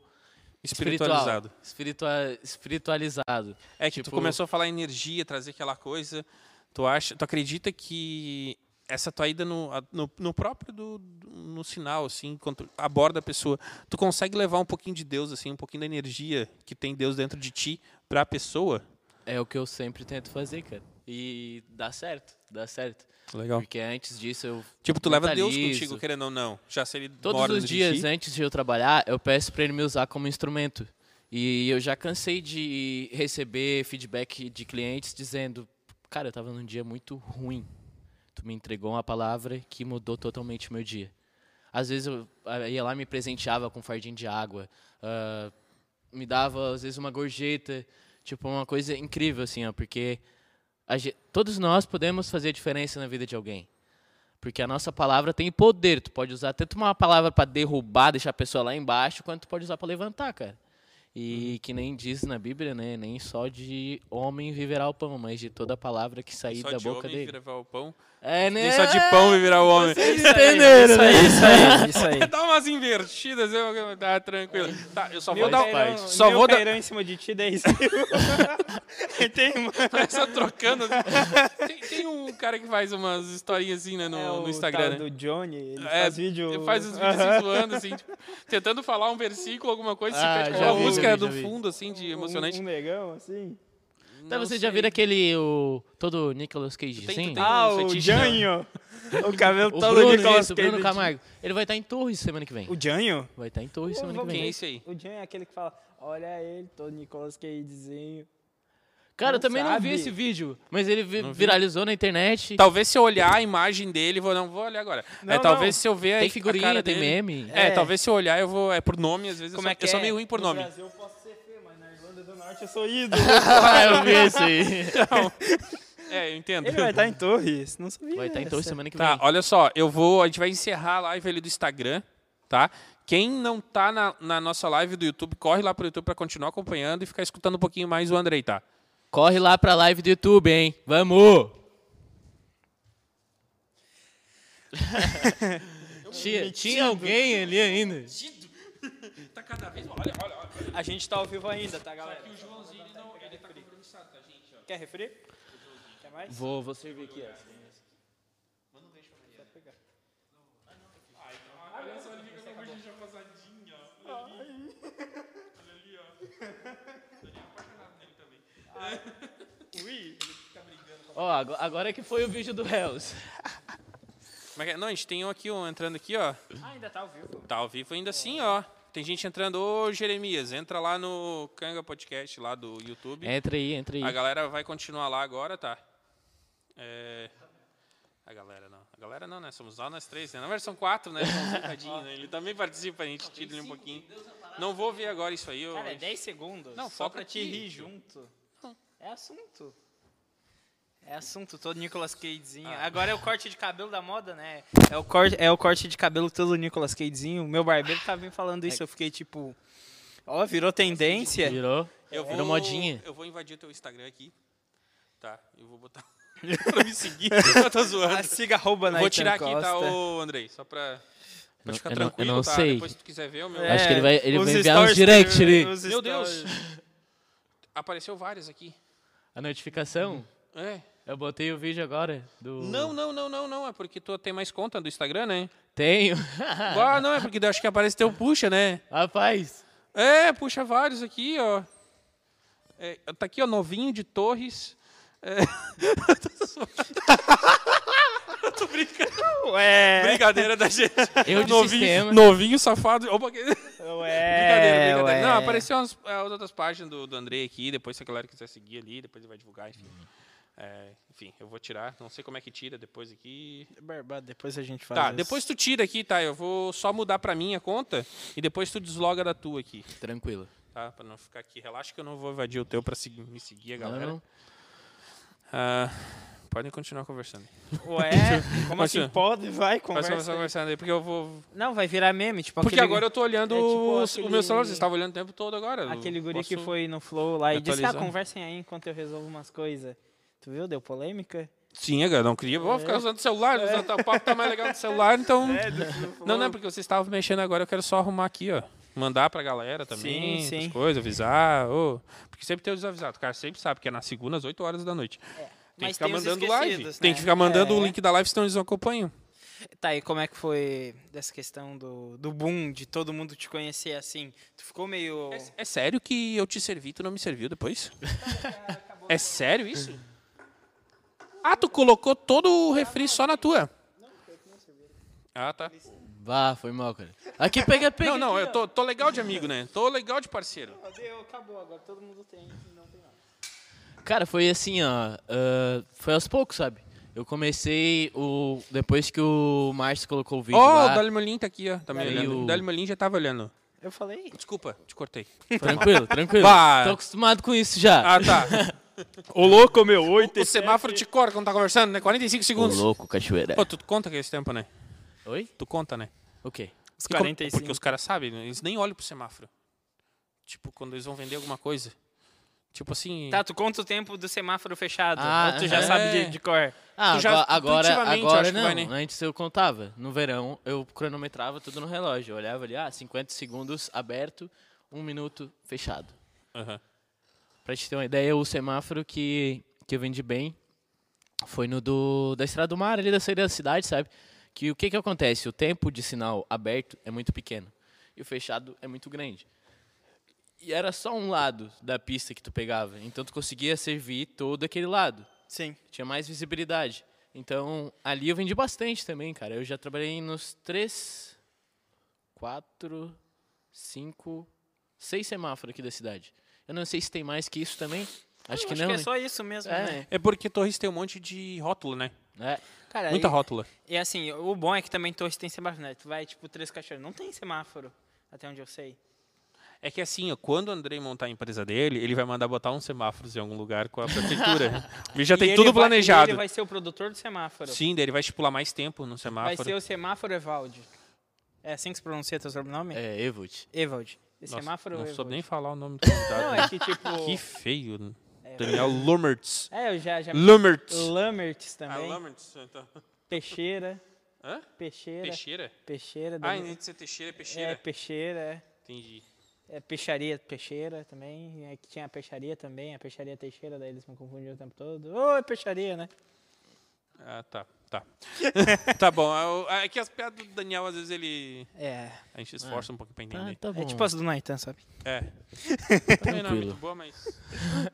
Espiritualizado. espiritual, espiritua- espiritualizado. É que tu Tipo- começou a falar energia, trazer aquela coisa. Tu acha, tu acredita que essa tua ida no, a- no, no próprio do, no sinal, assim, quando tu aborda a pessoa, tu consegue levar um pouquinho de Deus, assim, um pouquinho da energia que tem Deus dentro de ti pra pessoa? É o que eu sempre tento fazer, cara. E dá certo, dá certo. Legal. Porque antes disso eu Tipo, tu leva Deus contigo, querendo ou não. Já se ele Todos os dias antes de eu trabalhar, eu peço para ele me usar como instrumento. E eu já cansei de receber feedback de clientes dizendo: Cara, eu estava num dia muito ruim. Tu me entregou uma palavra que mudou totalmente o meu dia. Às vezes eu ah, ia lá e me presenteava com um fardinho de água, ah, me dava às vezes uma gorjeta, tipo uma coisa incrível assim, ó, porque a ge- todos nós podemos fazer a diferença na vida de alguém. Porque a nossa palavra tem poder. Tu pode usar tanto uma palavra para derrubar, deixar a pessoa lá embaixo, quanto tu pode usar para levantar, cara. E que nem diz na Bíblia, né? Nem só de homem viverá o pão, mas de toda palavra que sair Só da de boca homem dele. vira o pão. É, né? Nem só de pão viverá o homem. Entenderam, Isso né? aí, isso aí, isso aí. Dá umas invertidas, eu, tá tranquilo. Tá, eu só vou dar um, só vou dar, cairão em cima de ti, 10 mil. tem, mano. Só trocando. Tem, tem um cara que faz umas historinhas assim, né, no, É o no Instagram, tal né? do Johnny, ele É, faz vídeo... Ele faz os vídeos assim, zoando, assim, tipo, tentando falar um versículo, alguma coisa, se Ah, pede já uma música vi, do vi. fundo, assim, de Um- emocionante. Um, negão, assim. Então Não você já sei. viram aquele, o, todo Nicolas Cage, tem- sim? tem- Ah, um o? Janho. O cabelo O todo Bruno, Nicolas isso, o Bruno Cage. Camargo. Ele vai estar em Torres semana que vem. O Janho? Vai estar em Torres semana que vem. Quem é esse aí? O Janho é aquele que fala, olha ele, todo Nicolas Cagezinho. Cara, Não eu também não sabe? vi esse vídeo, mas ele vi- Não vi. viralizou na internet. Talvez se eu olhar a imagem dele, vou não vou olhar agora. Não, é, talvez não. se eu ver a- Tem a figurinha, cara tem dele- meme. É, É. talvez se eu olhar eu vou é por nome, às vezes Como eu, é sou, que eu sou é? meio ruim por no nome. Brasil Eu sou ídolo. ah, eu vi isso aí. Então, é, eu entendo. ele vai estar em Torres, não sabia. Vai estar em Torres semana que Tá, vem. olha só, eu vou. A gente vai encerrar a live ali do Instagram, tá? Quem não tá na, na nossa live do YouTube, corre lá pro YouTube pra continuar acompanhando e ficar escutando um pouquinho mais o Andrei, tá? Corre lá pra live do YouTube, hein? Vamos! tinha, tinha alguém ali ainda. Tá cada vez. Olha, olha, olha. A gente tá ao vivo ainda, tá, galera? O Joãozinho ele não, ele tá compromissado, tá, gente? Ó. Quer refri? Quer mais? Vou, vou servir aqui, ó. Olha só, ele fica com a bochecha passadinha, ó. Olha ali. Olha ali, ó. Tô apaixonado nele também. Ui. Ó, agora, agora que foi o vídeo do Hells. É que é? Não, a gente tem um aqui, um entrando aqui, ó. Ah, ainda tá ao vivo. Tá ao vivo ainda assim, ó. Tem gente entrando. Ô, Jeremias, entra lá no Canga Podcast, lá do YouTube. Entra aí, entra aí. A galera vai continuar lá agora, tá? É... A galera não. A galera não, né? Somos só nós três, né? Na versão 4, né? Né? Ele também participa, a gente tira ele um pouquinho. Não vou ver agora isso aí. Eu... Cara, é 10 segundos. Não, só foca pra te rir junto. É assunto. É assunto, todo Nicolas Cagezinho. Ah. Agora é o corte de cabelo da moda, né? É o corte, é o corte de cabelo todo Nicolas Cagezinho. O meu barbeiro tava me falando isso, eu fiquei tipo... Ó, virou tendência. Virou? Eu vou, Virou modinha. Eu vou invadir o teu Instagram aqui. Tá? Eu vou botar pra me seguir. Eu tô zoando. A siga arroba vou tirar aqui, tá, ô Andrei? Só pra, ficar eu não- eu tranquilo, não tá? sei. Depois se tu quiser ver o meu... Acho que ele vai- ele vai enviar uns direct ali. Meu Deus. Apareceu vários aqui. A notificação? É. Eu botei o vídeo agora do... Não, não, não, não, não. É porque tu tem mais conta do Instagram, né? Tenho. ah, não, é porque eu acho que aparece teu puxa, né? Rapaz, É, puxa vários aqui, ó. É, tá aqui, ó, novinho de Torres. É... eu tô brincando. Ué, Brincadeira da gente. Eu de novinho, sistema. novinho, safado. Opa, que- ué, brincadeira, brincadeira. ué. Não, apareceu as outras páginas do, do Andrei aqui. Depois, se a galera quiser seguir ali, depois ele vai divulgar, enfim. É, enfim, eu vou tirar. Não sei como é que tira depois aqui. Barbado, depois a gente faz Tá, isso. depois tu tira aqui, tá? Eu vou só mudar pra minha conta e depois tu desloga da tua aqui, tranquilo. tá? Pra não ficar aqui. Relaxa que eu não vou invadir o teu pra seguir- me seguir, a galera. não. Ah, podem continuar conversando. Ué, como assim pode? Vai, Pode conversa. continuar conversando aí, porque eu vou... Não, vai virar meme, tipo Porque aquele, agora eu tô olhando é tipo o- o aquele- meu celular, você estava olhando o tempo todo agora. aquele guri que posso- foi no Flow lá e disse, ah, conversem aí enquanto eu resolvo umas coisas. Tu viu? Deu polêmica? Sim, cara, não queria. Vou ficar usando o celular, usando- o papo tá mais legal no celular, então... Não, não é porque vocês estavam mexendo agora, eu quero só arrumar aqui, ó. Mandar pra galera também, Sim, sim. as coisas, avisar. ô. Porque sempre tem os avisados. O cara sempre sabe que é na segunda, às 8 horas da noite. Tem que ficar mandando live. esquecidos, Tem né? que ficar mandando É. o link da live, senão eles não acompanham. Tá, e como é que foi dessa questão do, do boom, de todo mundo te conhecer assim? Tu ficou meio... É sério que eu te servi e tu não me serviu depois? é sério isso? Ah, tu colocou todo o refri só na tua. Ah, tá. Vá, foi mal, cara. Aqui, pega, pega. Não, não, aqui, eu tô, tô legal de amigo, né? Tô legal de parceiro. Deu, acabou agora, todo mundo tem, não tem nada. Cara, foi assim, ó. ah, foi aos poucos, sabe? Eu comecei o. Depois que o Márcio colocou o vídeo Ó, lá. o Dali Molin tá aqui, ó. Tá me olhando. o- O Dali Molin já tava olhando. Eu falei. Desculpa, te cortei. Tranquilo, tranquilo. Bah. Tô acostumado com isso já. Ah, tá. Ô louco, meu, oito. O semáforo te corta quando tá conversando, né? 45 Ô, segundos. louco, cachoeira. Pô, tu conta que é esse tempo, né? Oi? Tu conta, né? O quê? Os E como- 45. Porque os caras sabem, né? eles nem olham pro semáforo. Tipo, quando eles vão vender alguma coisa. Tipo assim. Tá, tu conta o tempo do semáforo fechado. Ah, ou tu já é. sabe de, de cor. Ah, Tu já- agora, agora, não. vai, né? Antes eu contava. No verão, eu cronometrava tudo no relógio. Eu olhava ali, ah, 50 segundos aberto, um minuto fechado. Aham. Pra te ter uma ideia, o semáforo que, que eu vendi bem foi no do, da Estrada do Mar, ali da saída da cidade, sabe? Que o que que acontece? O tempo de sinal aberto é muito pequeno e o fechado é muito grande. E era só um lado da pista que tu pegava, então tu conseguia servir todo aquele lado. Sim. Tinha mais visibilidade. Então, ali eu vendi bastante também, cara. Eu já trabalhei nos três, quatro, cinco, seis semáforos aqui da cidade. Eu não sei se tem mais que isso também. Acho que acho não, que é né? só isso mesmo, É, né? É porque Torres tem um monte de rótulo, né? É. Cara, Muita e, rótula. e assim, o bom é que também Torres tem semáforo, né? Tu vai, tipo, três caixões. Não tem semáforo, até onde eu sei. É que assim, ó, quando o Andrei montar a empresa dele, ele vai mandar botar uns semáforos em algum lugar com a prefeitura. ele já tem ele tudo vai- planejado. ele vai ser o produtor do semáforo. Sim, daí ele vai estipular mais tempo no Vai semáforo. ser o semáforo Evald. É assim que se pronuncia teu sobrenome? É, Evult. Evald. E Nossa, semáforo não Evald. soube nem falar o nome do convidado. Não, né? é que tipo... Que feio. Daniel Lumertz. É, eu já... já... Lumertz. Lamertz Ah, também. Lumertz, então. Peixeira. Hã? Peixeira. Peixeira? Peixeira. Ah, em vez de ser Teixeira, é é, Peixeira. peixeira, é. Entendi. É peixaria Peixeira também. É que tinha a peixaria também, a peixaria Teixeira, daí eles me confundiam o tempo todo. Ô, é peixaria, né? Ah, tá. Tá. tá bom. É que as piadas do Daniel, às vezes, ele. É. A gente se esforça um pouquinho pra Tá, entender. tá bom. É tipo as do Naitan, sabe? É. Também não é Tranquilo. muito boa, mas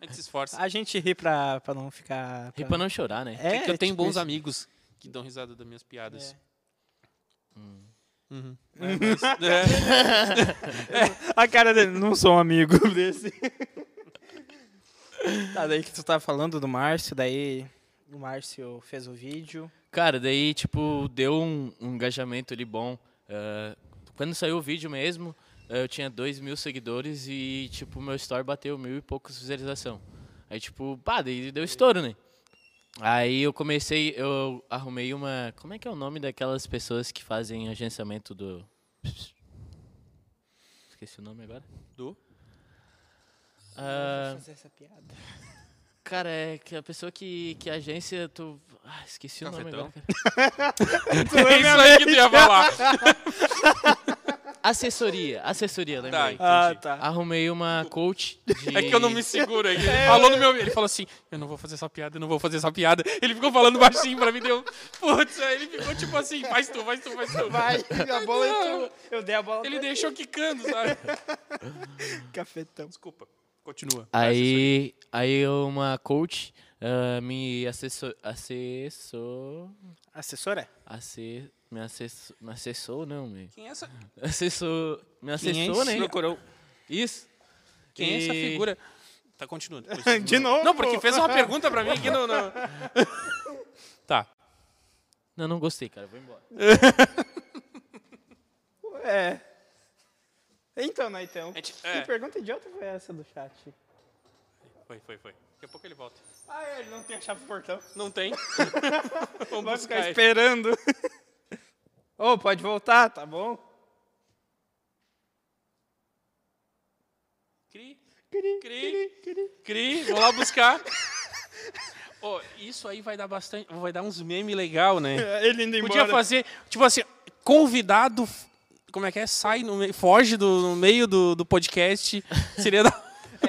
a gente se esforça. A gente ri pra, pra não ficar. E pra não chorar, né? É, É que eu tenho tipo bons isso. amigos que dão risada das minhas piadas. É. Uhum. É, mas- é. A cara dele, não sou um amigo desse. tá, daí que tu tava falando do Márcio, daí o Márcio fez o vídeo. Cara, daí, tipo, deu um, um engajamento ali bom. Ah, quando saiu o vídeo mesmo, ah, eu tinha dois mil seguidores e, tipo, meu story bateu mil e poucos visualização. Aí, tipo, pá, daí deu estouro, né? Aí eu comecei, eu arrumei uma... Como é que é o nome daquelas pessoas que fazem agenciamento do... Esqueci o nome agora. Do? Vou fazer essa piada. cara, é que a pessoa que, que agência, tu... Ah, esqueci o nome Cafetão? agora, cara. É isso aí que tu ia falar. Assessoria, assessoria, Tá, lembrei. entendi. Ah, tá. Arrumei uma coach de... É que eu não me seguro. Ele falou no meu. Ele falou assim: Eu não vou fazer essa piada, eu não vou fazer essa piada. Ele ficou falando baixinho pra mim, deu. Putz, aí ele ficou tipo assim: Faz tu, faz tu, faz tu. Vai, a bola é tua. Eu dei a bola Ele deixou quicando, sabe? cafetão. Desculpa. Continua. Aí, aí uma coach ah, me assessor... Assessor... Assessora? Asse, me, assessor, me assessou, não, me... Quem é essa, Assessor... Me é esse? né? Procurou. Isso. quem é essa E- figura? Tá continuando. De novo? Não, porque fez uma pergunta pra mim aqui no. no- Tá. Não, não gostei, cara. Vou embora. É. Então, Naitão. É ti- Que é. pergunta idiota foi essa do chat? Foi, foi, foi. Daqui a pouco ele volta. Ah, ele não tem a chave do portão. Não tem? Vamos Vai buscar ficar ele. esperando. Ô, pode voltar, tá bom? Cri, cri, cri, vou lá buscar. Ô, isso aí vai dar bastante, vai dar uns memes legal, né? Ele indo embora. Podia fazer, tipo assim, convidado, como é que é? Sai no meio, foge do, no meio do, do podcast. Seria da...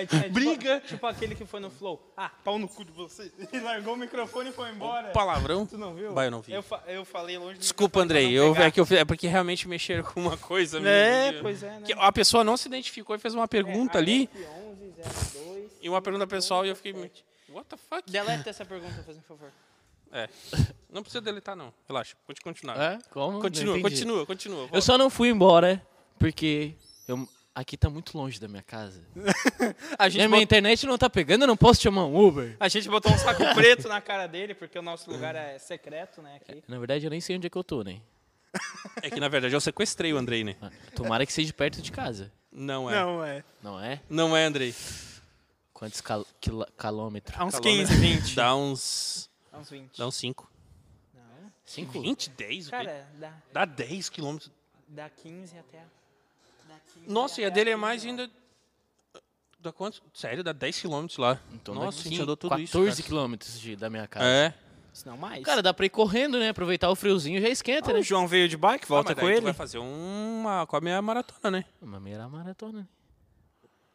É, é tipo- Briga. Tipo, aquele que foi no Flow. Ah, pau no cu de você. Ele largou o microfone e foi embora. palavrão. Tu não viu? Bah, eu não vi. Eu, fa- eu falei longe Desculpa, Andrei. Eu, é, que eu, é porque realmente mexeram com uma coisa. É, pois é, né? que a pessoa não se identificou e fez uma pergunta ali. F1102. E uma pergunta pessoal e eu fiquei. meio, What the fuck? Deleta essa pergunta, fazendo favor. É. Não precisa deletar, não. Relaxa, pode continuar. É? Como? Continua, continua, continua. Eu só não fui embora porque eu, aqui tá muito longe da minha casa. A E gente, a minha bot- internet não tá pegando, eu não posso chamar um Uber. a gente botou um saco preto na cara dele, porque o nosso lugar é secreto, né? Aqui. Na verdade, eu nem sei onde é que eu tô, né? É que na verdade eu sequestrei o Andrei, né? Ah, Tomara que seja perto de casa. Não é. Não, é. Não é? Não é, Andrei. Quantos cal quilômetros? Há uns Quilômetro. 15, 20. Dá uns. Há uns 20. Dá uns 5. Não. Cinco? 20, 10? o quê? Cara, dá, Dá 10 quilômetros. dá 15 até. Dá 15 Nossa, e a dele é mais ainda. Dá quanto? Sério, dá 10 quilômetros lá. Então Nossa, a gente andou tudo 14 isso. cara. quilômetros de- da minha casa. É. Se não mais. Cara, dá pra ir correndo, né? Aproveitar o friozinho já esquenta, Ah, né? o João veio de bike, Ah, volta mas com daí tu ele. vai fazer uma. Com a minha maratona, né? Uma meia maratona, né?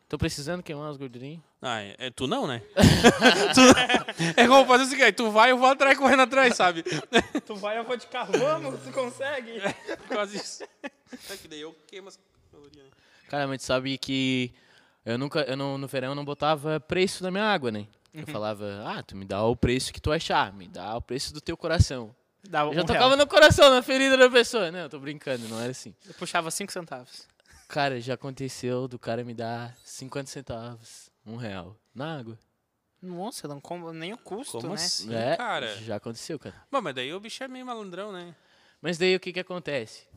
Tô precisando queimar umas gordurinhas. Ah, é, é tu não, né? Tu- é como fazer o seguinte: tu vai, eu vou atrás correndo atrás, sabe? Tu vai, eu vou de carro. Vamos, tu consegue. Quase isso. É que daí eu queimo as calorias. né? Cara, mas sabe que eu nunca, eu não, no verão eu não botava preço na minha água, né? Eu falava, ah, tu me dá o preço que tu achar, me dá o preço do teu coração. Eu já um tocava real. no coração, na ferida da pessoa. Não, eu tô brincando, não era assim. Eu puxava 5 centavos. Cara, já aconteceu do cara me dar 50 centavos, um real, na água. Nossa, não como nem o custo, Como né? assim, é, cara? já aconteceu, cara. Bom, mas daí o bicho é meio malandrão, né? Mas daí o que que acontece?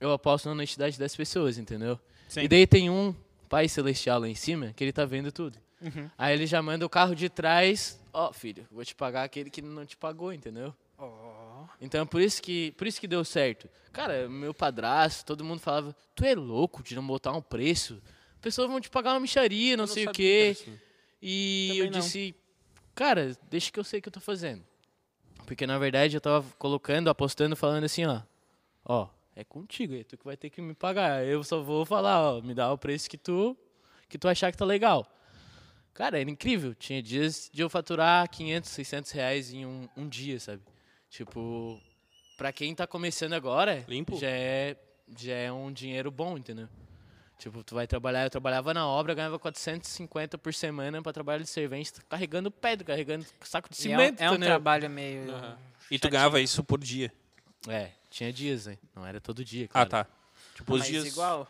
Eu aposto na honestidade das pessoas, entendeu? Sim. E daí tem um pai celestial lá em cima que ele tá vendo tudo. Uhum. Aí ele já manda o carro de trás, ó, filho, vou te pagar aquele que não te pagou, entendeu? Ó. Então por isso que, por isso que deu certo. Cara, meu padrasto, todo mundo falava, tu é louco de não botar um preço? Pessoas vão te pagar uma micharia, não, Eu sei o quê. E Também eu não. disse, cara, deixa que eu sei o que eu tô fazendo. Porque na verdade eu tava colocando, apostando, falando assim, ó. Ó, é contigo, é tu que vai ter que me pagar. Eu só vou falar, ó, me dá o preço que tu que tu achar que tá legal. Cara, era incrível. Tinha dias de eu faturar 500, 600 reais em um, um dia, sabe? Tipo, pra quem tá começando agora, Limpo? já é já é um dinheiro bom, entendeu? Tipo, tu vai trabalhar, eu trabalhava na obra, ganhava 450 por semana pra trabalhar de servente, carregando pedra, carregando saco de E é um- cimento, é um, trabalho meio. Aham. E tu ganhava isso por dia. É, tinha dias, né? Não era todo dia, Ah, claro. tá. Tipo, os Mas dias. igual.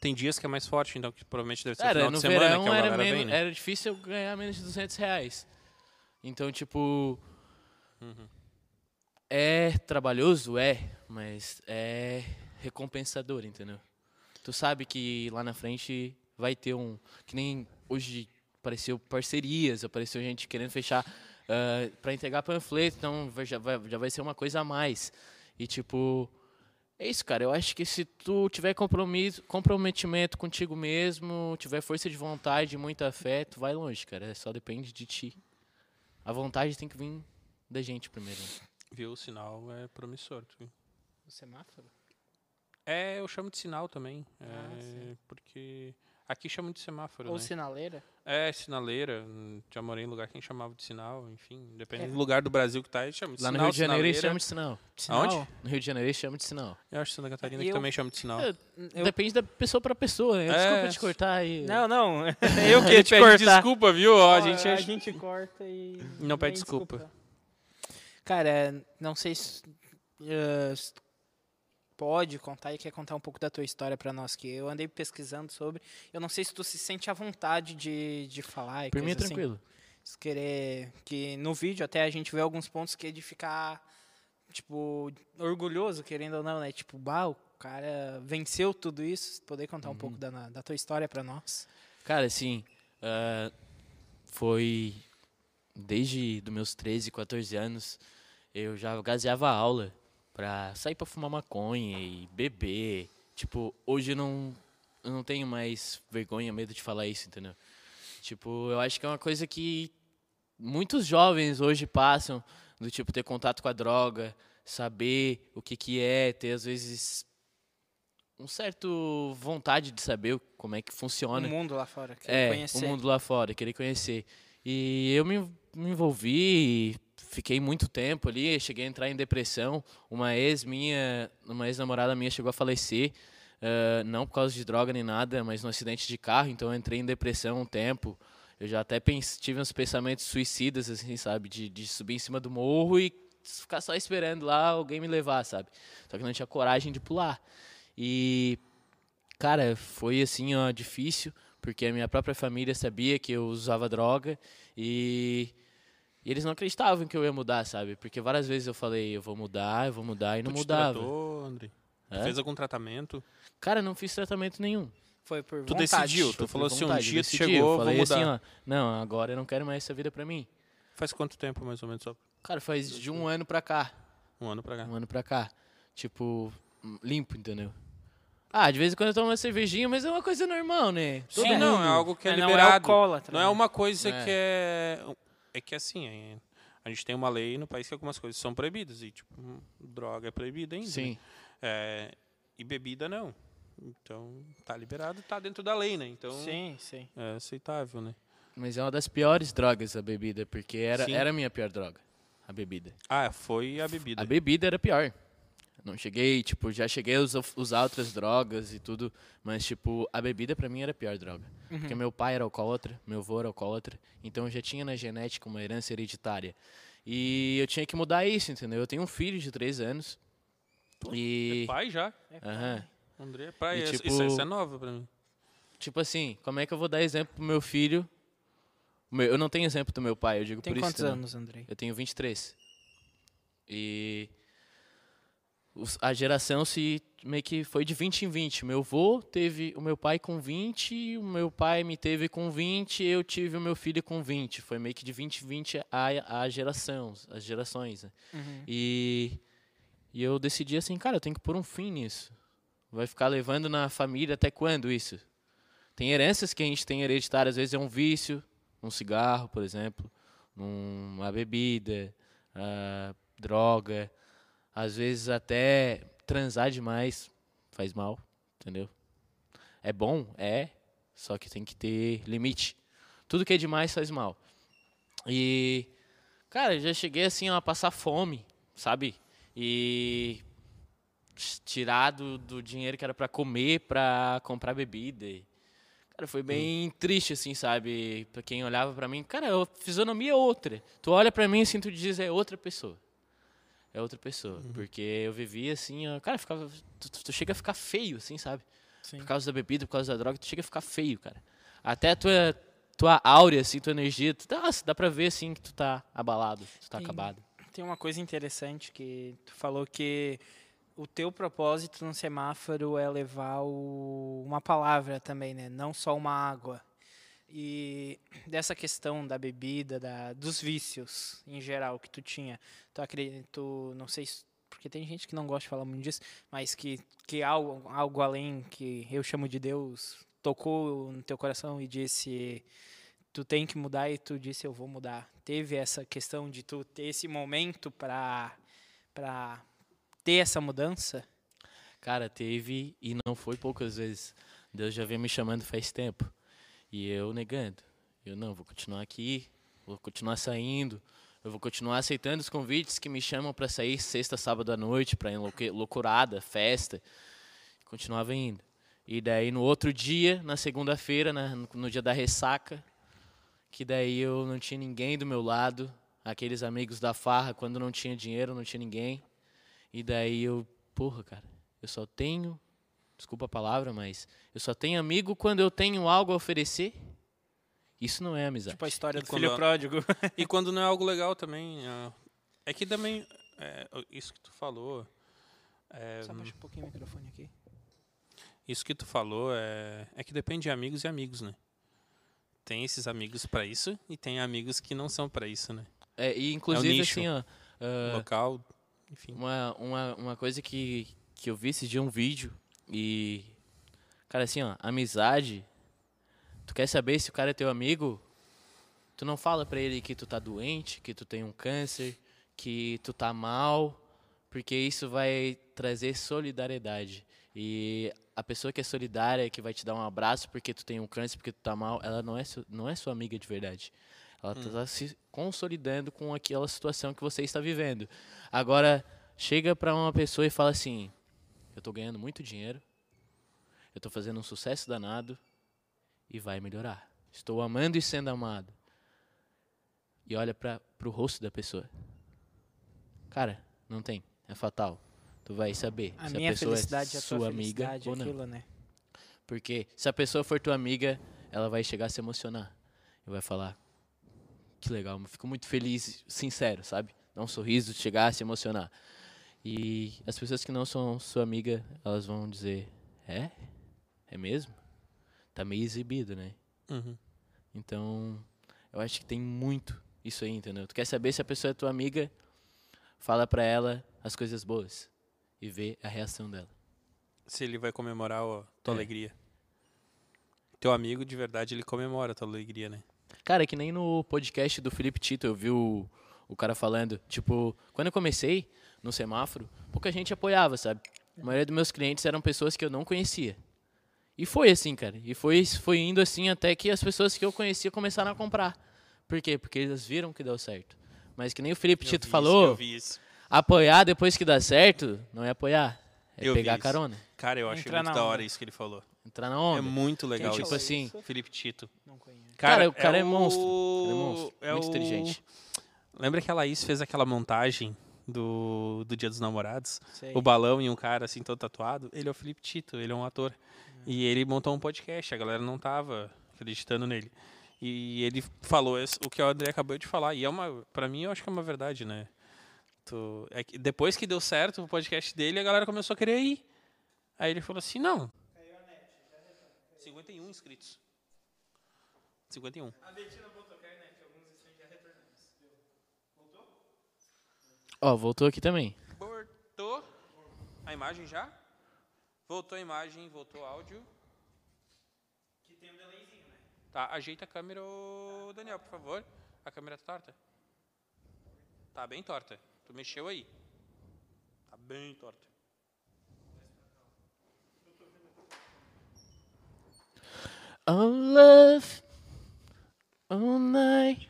Tem dias que é mais forte, então que provavelmente deve ser Era, final no de semana verão que a era, galera menos, vem, né? era difícil eu ganhar menos de 200 reais. Então, tipo... Uhum. É trabalhoso? É, mas é recompensador, entendeu? Tu sabe que lá na frente vai ter um... Que nem hoje apareceu parcerias, apareceu gente querendo fechar ah, pra entregar panfleto, então já vai, já vai ser uma coisa a mais. E, tipo... É isso, cara. Eu acho que se tu tiver compromisso, comprometimento contigo mesmo, tiver força de vontade, muita fé, tu vai longe, cara. Só depende de ti. A vontade tem que vir da gente primeiro. Viu? O sinal é promissor. tu viu? O semáforo? É, eu chamo de sinal também. É, Ah, sim. porque aqui chama de semáforo, Ou né? sinaleira? É, sinaleira. Já morei em lugar que a gente chamava de sinal, enfim. Dependendo É. do lugar do Brasil que tá, eles chamam de Lá no sinal, Rio de Janeiro eles chamam de sinal. Sinal? Aonde? No Rio de Janeiro eles chamam de sinal. Eu acho que Santa Catarina E que eu- também chama de sinal. Eu- eu- Depende da pessoa pra pessoa, né? É. Desculpa te cortar aí. Não, não. Eu queria te pede cortar. desculpa, viu? Ó, a gente a acha- gente corta e. Não pede nem desculpa. Cara, não sei se. se pode contar e quer contar um pouco da tua história pra nós, que eu andei pesquisando sobre. Eu não sei se tu se sente à vontade de, de falar. e Por mim é assim. tranquilo. Se querer. Que no vídeo até a gente vê alguns pontos que é de ficar, tipo, orgulhoso, querendo ou não, né? Tipo, bah, o cara venceu tudo isso. Poder contar um Uhum. pouco da, da tua história pra nós. Cara, assim, ah, foi desde dos meus 13, 14 anos, eu já gaseava aula pra sair pra fumar maconha e beber. Tipo, hoje eu não, eu não tenho mais vergonha, medo de falar isso, entendeu? Tipo, eu acho que é uma coisa que muitos jovens hoje passam, do tipo ter contato com a droga, saber o que que é, ter às vezes um certo vontade de saber como é que O funciona mundo lá fora. Querer é, conhecer. o mundo lá fora, querer conhecer. E eu me, me envolvi, fiquei muito tempo ali, cheguei a entrar em depressão. Uma ex minha, uma ex-namorada minha chegou a falecer, ah, não por causa de droga nem nada, mas num acidente de carro, então eu entrei em depressão um tempo. Eu já até pens- tive uns pensamentos suicidas, assim, sabe? De, de subir em cima do morro e ficar só esperando lá alguém me levar, sabe? Só que não tinha coragem de pular. E Cara, foi assim, ó, difícil, porque a minha própria família sabia que eu usava droga e, e eles não acreditavam que eu ia mudar, sabe? Porque várias vezes eu falei, eu vou mudar, eu vou mudar e não tu te mudava. tratou, André? Tu Hã? fez algum tratamento? Cara, não fiz tratamento nenhum. Foi por Tu vontade. decidiu, tu Foi por falou assim, um vontade, eu dia tu decidi, chegou, eu falei vou assim, mudar. ó, não, agora eu não quero mais essa vida pra mim. Faz quanto tempo, mais ou menos, só Cara, faz de um ano pra cá, um ano pra cá? um ano pra cá, tipo, limpo, entendeu? Ah, de vez em quando eu tomo uma cervejinha, mas é uma coisa normal, né? Todo Sim, não, mundo. é algo que é não é liberado. alcoólatra, Não é né? uma coisa É. que é... É que assim, é- a gente tem uma lei no país que algumas coisas são proibidas. E, tipo, hum, droga é proibida ainda. né? Sim. É, e bebida não. Então, tá liberado, tá dentro da lei, né? Então, Sim, sim. é aceitável, né? Mas é uma das piores drogas a bebida, porque era, Sim. era a minha pior droga, a bebida. Ah, foi a bebida. A bebida era pior. Não cheguei, tipo, já cheguei a usa- usar outras drogas e tudo, mas, tipo, a bebida pra mim era a pior droga. Porque meu pai era alcoólatra, meu avô era alcoólatra, então eu já tinha na genética uma herança hereditária. E eu tinha que mudar isso, entendeu? Eu tenho um filho de três anos. E. É pai já? Aham. André é pai. E, Isso- tipo- isso, isso é nova pra mim. Tipo assim, como é que eu vou dar exemplo pro meu filho? Eu não tenho exemplo do meu pai, eu digo Tem por isso. quantos entendeu? anos, Andrei? Eu tenho 23. E a geração se meio que foi de 20 em 20. Meu avô teve o meu pai com 20, o meu pai me teve com 20, eu tive o meu filho com 20. Foi meio que de 20 em 20 a, a geração, as gerações. né? E, e eu decidi assim, cara, eu tenho que pôr um fim nisso. Vai ficar levando na família até quando isso? Tem heranças que a gente tem hereditárias, às vezes é um vício, um cigarro, por exemplo, uma bebida, ah, droga, às vezes até transar demais faz mal, entendeu? É bom, é, só que tem que ter limite. Tudo que é demais faz mal. E, cara, já cheguei assim ó, a passar fome, sabe? E tirar do, do dinheiro que era pra comer pra comprar bebida. Cara, foi bem triste, assim, sabe? Pra quem olhava pra mim, cara, a fisionomia é outra. Tu olha pra mim assim, tu diz, é outra pessoa. É outra pessoa. Porque eu vivia assim, ó, cara, ficava, tu, tu- chega a ficar feio, assim, sabe? Sim. Por causa da bebida, por causa da droga, tu chega a ficar feio, cara. Até a tua, tua áurea, assim, tua energia, tu, nossa, dá pra ver, assim, que tu tá abalado, tu tá acabado. Tem uma coisa interessante que tu falou que o teu propósito no semáforo é levar o- uma palavra também, né? Não só uma água. E dessa questão da bebida, da, dos vícios em geral que tu tinha, tu acredito, não sei se, porque tem gente que não gosta de falar muito disso, mas que, que algo, algo além que eu chamo de Deus tocou no teu coração e disse tu tem que mudar e tu disse eu vou mudar. Teve essa questão de tu ter esse momento para para ter essa mudança? Cara, teve e não foi poucas vezes. Deus já vem me chamando faz tempo. E eu negando. Eu não, vou continuar aqui, vou continuar saindo, eu vou continuar aceitando os convites que me chamam para sair sexta, sábado à noite, para loucurada, festa. Continuava indo. E daí no outro dia, na segunda-feira, no dia da ressaca, que daí eu não tinha ninguém do meu lado, aqueles amigos da farra, quando não tinha dinheiro, não tinha ninguém. E daí eu, porra, cara, eu só tenho, desculpa a palavra, mas eu só tenho amigo quando eu tenho algo a oferecer. Isso não é amizade. Tipo a história E do filho pródigo. E quando não é algo legal também. ah, É que também. é, isso que tu falou. é, Só baixa um pouquinho o microfone aqui. Isso que tu falou é, é que depende de amigos e amigos, né? tem esses amigos pra isso e tem amigos que não são pra isso, né? É, e inclusive, nicho. assim, ó. ah, Local, enfim. uma, uma, uma coisa que, que eu vi esse dia um vídeo e. Cara, assim, ó, amizade. Tu quer saber se o cara é teu amigo? Tu não fala pra ele que tu tá doente, que tu tem um câncer, que tu tá mal, porque isso vai trazer solidariedade. E a pessoa que é solidária, que vai te dar um abraço porque tu tem um câncer, porque tu tá mal, ela não é, não é sua amiga de verdade. Ela tá se consolidando com aquela situação que você está vivendo. Agora, chega pra uma pessoa e fala assim: Eu tô ganhando muito dinheiro, eu tô fazendo um sucesso danado e vai melhorar. Estou amando e sendo amado. E olha para pro rosto da pessoa. Cara, não tem. É fatal. Tu vai saber A se a pessoa felicidade é é a tua sua amiga felicidade, ou não. aquilo, né? Porque se a pessoa for tua amiga, ela vai chegar a se emocionar. E vai falar: Que legal, fico muito feliz, sincero, sabe? Dar um sorriso, chegar a se emocionar. E as pessoas que não são sua amiga, elas vão dizer: É? É mesmo? Tá meio exibido, né? Uhum. Então, eu acho que tem muito isso aí, entendeu? Tu quer saber se a pessoa é tua amiga, fala pra ela as coisas boas e vê a reação dela. Se ele vai comemorar a tua É. alegria. Teu amigo, de verdade, ele comemora a tua alegria, né? Cara, é que nem no podcast do Felipe Tito, eu vi o, o cara falando, tipo, quando eu comecei no semáforo, pouca gente apoiava, sabe? A maioria dos meus clientes eram pessoas que eu não conhecia. E foi assim, cara. E foi, foi indo assim até que as pessoas que eu conhecia começaram a comprar. Por quê? Porque eles viram que deu certo. Mas que nem o Felipe Eu Tito vi falou, Isso, eu vi isso. apoiar depois que dá certo, não é apoiar. É Eu pegar isso. carona. Cara, eu achei Entrar muito na da onda. hora isso que ele falou. Entrar na É onda. muito legal tipo isso. assim, Felipe Tito. Não conheço. Cara, o cara é o- monstro. Ele é monstro. é muito o- inteligente. Lembra que a Laís fez aquela montagem do, do Dia dos Namorados? Sei. O balão e um cara assim todo tatuado? Ele é o Felipe Tito, ele é um ator. E ele montou um podcast, a galera não tava acreditando nele. E ele falou o que o André acabou de falar. E é uma, pra mim, eu acho que é uma verdade, né? Tu- é que depois que deu certo o podcast dele, a galera começou a querer ir. Aí ele falou assim, não. 51 inscritos. 51. Ó, voltou aqui também. Voltou a imagem já? Voltou a imagem, voltou o áudio. Que tem um delayzinho, né? Tá, ajeita a câmera, ô Daniel, por favor. A câmera tá torta? Tá bem torta. Tu mexeu aí. Tá bem torta. Oh, love. All night.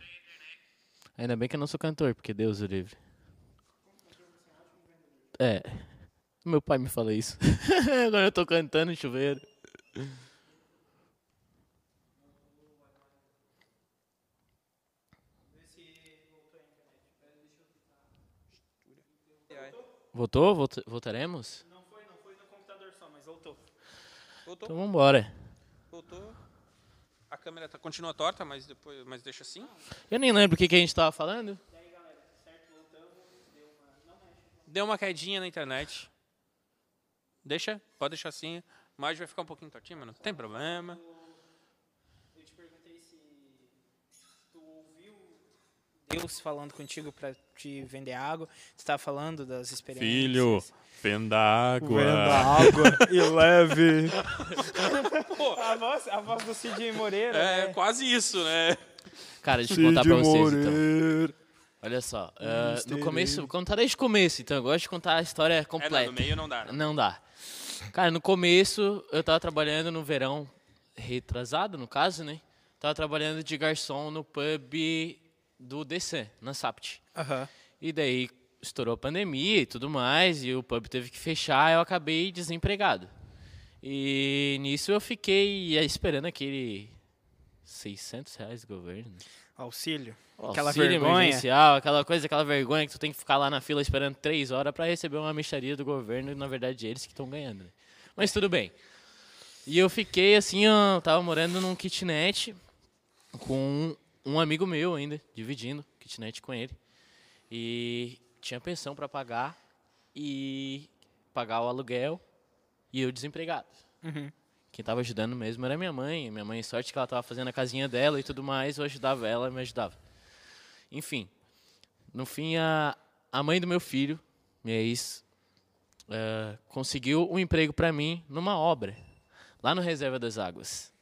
Ainda bem que eu não sou cantor, porque Deus o livre. É. Meu pai me fala isso. Agora eu tô cantando em chuveiro. Voltou? Volta- voltaremos? Não foi, não foi no computador só, mas voltou. Voltou, Então vambora. voltou. A câmera tá, continua torta, mas depois, mas deixa assim. Eu nem lembro o que, que a gente tava falando. Deu uma quedinha na internet. Deixa, pode deixar assim. Imagem vai ficar um pouquinho tortinha, mas não tem problema. Eu te perguntei se tu ouviu Deus falando contigo pra te vender água. Você tava falando das experiências. venda água. água e leve. a, voz, a voz do Cid Moreira. É né? quase isso, né? Cara, deixa eu contar pra vocês então. Olha só, ah, no começo, vou contar desde o começo, então eu gosto de contar a história É, não, completa. no meio não dá. né? Não dá. Cara, no começo eu tava trabalhando no verão retrasado, no caso, né? Tava trabalhando de garçom no pub do DC, na Sapt. Aham. E daí estourou a pandemia e tudo mais, e o pub teve que fechar, eu acabei desempregado. E nisso eu fiquei esperando aquele 600 reais do governo. Auxílio. O Aquela auxílio vergonha. emergencial, aquela coisa, aquela vergonha que tu tem que ficar lá na fila esperando três horas pra receber uma micharia do governo e na verdade eles que estão ganhando. né? Mas tudo bem. E eu fiquei assim, ó, tava morando num kitnet com um amigo meu ainda, dividindo kitnet com ele. E tinha pensão pra pagar e pagar o aluguel e eu desempregado. Uhum. Quem tava ajudando mesmo era minha mãe. Minha mãe, sorte que ela tava fazendo a casinha dela e tudo mais, eu ajudava ela, me ajudava. Enfim, no fim, a, a mãe do meu filho, minha ex, eh, conseguiu um emprego para mim numa obra, lá no Reserva das Águas.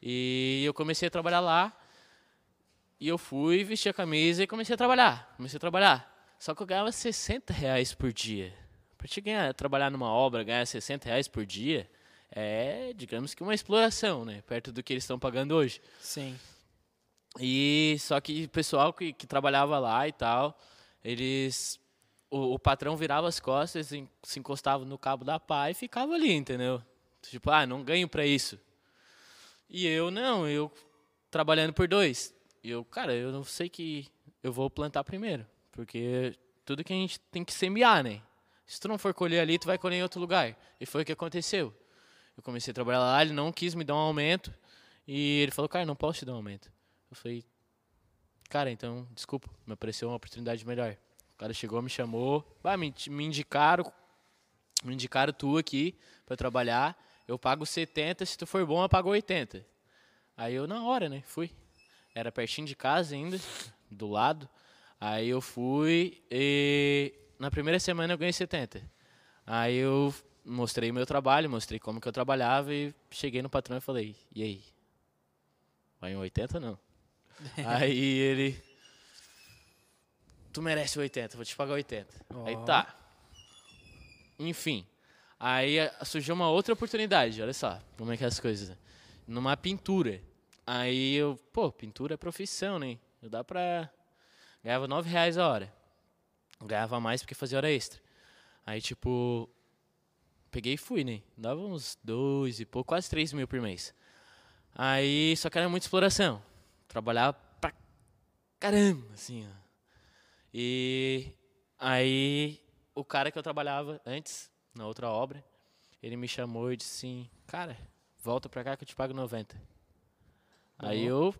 E eu comecei a trabalhar lá. E eu fui, vesti a camisa e comecei a trabalhar. Comecei a trabalhar. Só que eu ganhava 60 reais por dia. Para te ganhar, trabalhar numa obra, ganhar 60 reais por dia, é, digamos que uma exploração, né? Perto do que eles estão pagando hoje. Sim. E só que o pessoal que, que trabalhava lá e tal, eles. O, o patrão virava as costas, se encostava no cabo da pá e ficava ali, entendeu? Tipo, ah, não ganho pra isso. E eu não, eu trabalhando por dois. E eu, cara, eu não sei que eu vou plantar primeiro. Porque tudo que a gente tem que semear, né? Se tu não for colher ali, tu vai colher em outro lugar. E foi o que aconteceu. Eu comecei a trabalhar lá, ele não quis me dar um aumento. E ele falou, cara, não posso te dar um aumento. Eu falei, cara, então, desculpa, me apareceu uma oportunidade melhor. O cara chegou, me chamou, ah, me, me indicaram, me indicaram tu aqui para trabalhar. Eu pago 70, se tu for bom, eu pago 80. Aí eu, na hora, né, fui. Era pertinho de casa ainda, do lado. Aí eu fui e na primeira semana eu ganhei 70. Aí eu mostrei meu trabalho, mostrei como que eu trabalhava e cheguei no patrão e falei, e aí? Vai em 80 não? Aí ele. Tu merece 80, vou te pagar 80. Aí Ó. tá. Enfim. Aí eh, surgiu uma outra oportunidade, olha só como é que é as coisas. Numa pintura. Aí eu, pô, pintura é profissão, né? Dá pra. Ganhava 9 reais a hora. Ganhava mais porque fazia hora extra. Aí, tipo. Peguei e fui, né? Dava uns dois e pouco, quase 3 mil por mês. Aí, só que era muita exploração. Trabalhava pra caramba, assim, ó. E aí, o cara que eu trabalhava antes, na outra obra, ele me chamou e disse assim, cara, volta pra cá que eu te pago 90. Aí eu,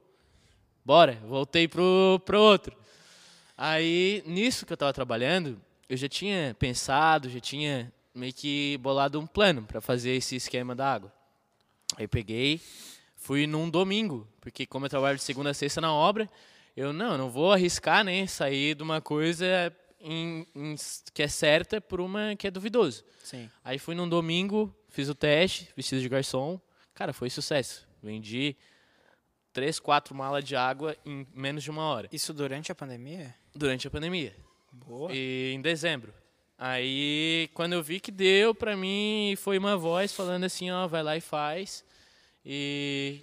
bora, voltei pro, pro outro. Aí, nisso que eu tava trabalhando, eu já tinha pensado, já tinha meio que bolado um plano para fazer esse esquema da água. Aí peguei, fui num domingo, porque como eu trabalho de segunda a sexta na obra, eu não, não vou arriscar, né, sair de uma coisa em- em- que é certa por uma que é duvidoso. Sim. Aí fui num domingo, fiz o teste, vestido de garçom. Cara, foi sucesso. Vendi três, quatro malas de água em menos de uma hora. Isso durante a pandemia? Durante a pandemia. Boa. E em dezembro. Aí, quando eu vi que deu pra mim, foi uma voz falando assim, ó, vai lá e faz. E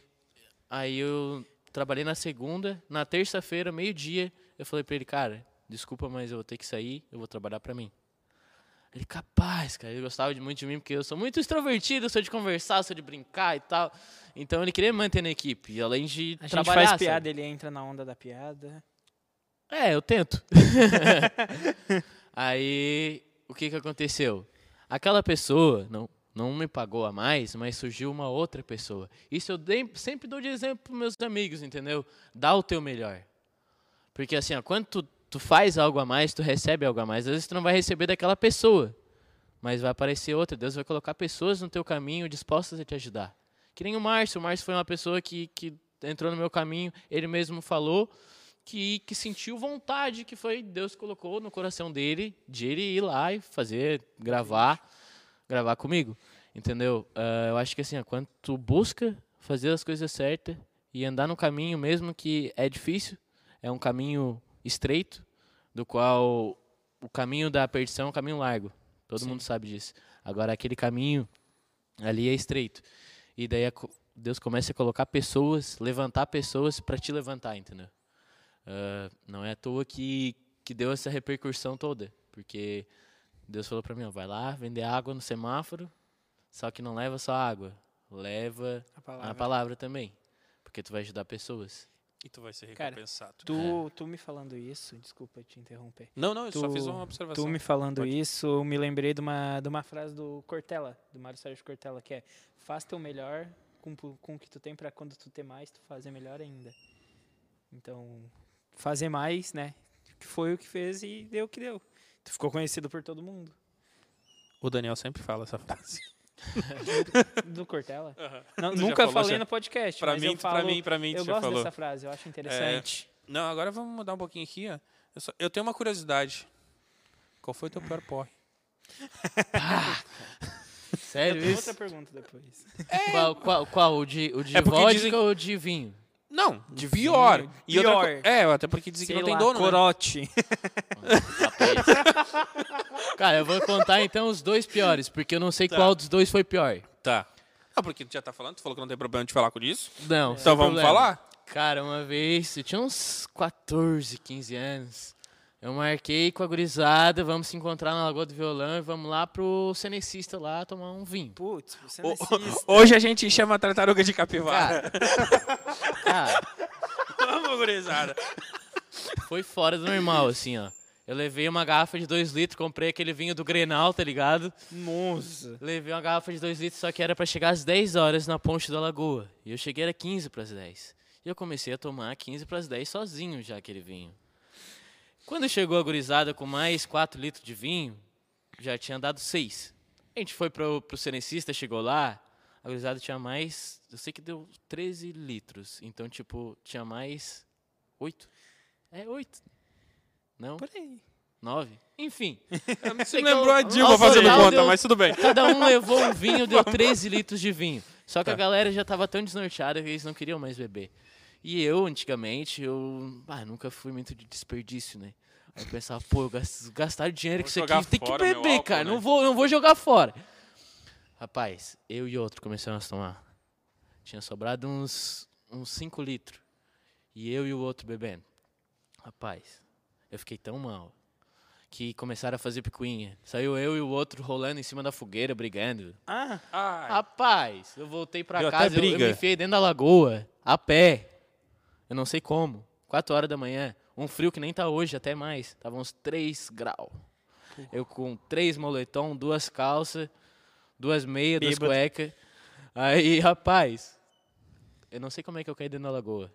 aí eu trabalhei na segunda, na terça-feira, meio-dia, eu falei pra ele, cara, desculpa, mas eu vou ter que sair, eu vou trabalhar pra mim. Ele, capaz, cara, ele gostava muito de mim, porque eu sou muito extrovertido, sou de conversar, sou de brincar e tal. Então ele queria me manter na equipe, e além de A gente trabalhar. faz sabe? piada, ele entra na onda da piada. É, eu tento. Aí, o que que aconteceu? Aquela pessoa não, não me pagou a mais, mas surgiu uma outra pessoa. Isso eu sempre dou de exemplo para meus amigos, entendeu? Dá o teu melhor. Porque assim, ó, quando tu, tu faz algo a mais, tu recebe algo a mais. Às vezes tu não vai receber daquela pessoa, mas vai aparecer outra. Deus vai colocar pessoas no teu caminho dispostas a te ajudar. Que nem o Márcio. O Márcio foi uma pessoa que, que entrou no meu caminho, ele mesmo falou que, que sentiu vontade, que foi Deus colocou no coração dele de ele ir lá e fazer, gravar, gravar comigo, entendeu? Ah, eu acho que assim, quando tu busca fazer as coisas certas e andar no caminho mesmo que é difícil, é um caminho estreito, do qual o caminho da perdição é um caminho largo. Todo Sim. mundo sabe disso. Agora aquele caminho ali é estreito. E daí Deus começa a colocar pessoas, levantar pessoas para te levantar, entendeu? Ah, não é à toa que, que deu essa repercussão toda, porque Deus falou para mim, ó, vai lá vender água no semáforo, só que não leva só água, leva A a palavra. palavra também, porque tu vai ajudar pessoas. E tu vai ser Cara, recompensado. Tu, tu me falando isso, desculpa te interromper. Não, não, eu só tu- fiz uma observação. Tu me falando Pode. isso, eu me lembrei de uma, de uma frase do Cortella, do Mário Sérgio Cortella, que é faz teu melhor com, com o que tu tem para quando tu ter mais, tu fazer melhor ainda. Então, fazer mais, né? Que foi o que fez e deu o que deu. Tu ficou conhecido por todo mundo. O Daniel sempre fala essa frase. Do Cortella? Tu Não, nunca falou, falei já? no podcast, Pra mas mim, eu falo, pra mim, pra mim, eu gosto falou. dessa frase, eu acho interessante. Não, agora vamos mudar um pouquinho aqui, ó. Eu, só- eu tenho uma curiosidade. Qual foi o teu pior porre? Sério Tem isso? outra pergunta depois. Qual, qual, qual? O de, o de É vodka dizem- ou o de vinho? Não, de pior. vinho. E outra Pior. co- é, até porque dizem que não tem lá, dono, né? Corote. Cara, eu vou contar então os dois piores, porque eu não sei Tá. qual dos dois foi pior. Tá. Ah, porque tu já tá falando? Tu falou que não tem problema de falar com isso? Não, Então vamos problema. falar? Cara, uma vez, eu tinha uns 14, 15 anos. Eu marquei com a gurizada, vamos se encontrar na Lagoa do Violão e vamos lá pro cenecista lá tomar um vinho. Putz, O- assiste. hoje a gente chama a tartaruga de capivara. Cara, Vamos, gurizada. foi fora do normal, assim, ó. Eu levei uma garrafa de 2 litros, comprei aquele vinho do Grenal, tá ligado? Nossa. Levei uma garrafa de 2 litros, só que era pra chegar às 10 horas na ponte da lagoa. E eu cheguei era 15 pras 10. E eu comecei a tomar 15 pras 10 sozinho já aquele vinho. Quando chegou a gurizada com mais 4 litros de vinho, já tinha dado 6. A gente foi pro, pro cenecista, chegou lá, a gurizada tinha mais, eu sei que deu 13 litros. Então, tipo, tinha mais 8. É, 8. Não? Por aí. 9. Enfim. Você lembrou a Dilma fazendo conta, deu- mas tudo bem. Cada um levou um vinho, deu 13 litros de vinho. Só que a Tá. galera já tava tão desnorteada que eles não queriam mais beber. E eu, antigamente, eu ah, nunca fui muito de desperdício, né? Aí eu pensava, pô, eu gas- gastar dinheiro Vou com isso aqui, tem que beber, álcool, cara. né? Não, vou, não vou jogar fora. Rapaz, eu e outro começamos a tomar. Tinha sobrado uns 5 litros. E eu e o outro bebendo. Rapaz, eu fiquei tão mal que começaram a fazer picuinha. Saiu eu e o outro rolando em cima da fogueira, brigando. Ah, Ai, Rapaz, eu voltei pra Deu casa, eu, eu me enfiei dentro da lagoa, a pé. Eu não sei como. 4 horas da manhã. Um frio que nem tá hoje, até mais. Tava uns 3 graus. Eu com três moletom, duas calças, duas meias, duas cuecas. Aí, rapaz, eu não sei como é que eu caí dentro da lagoa.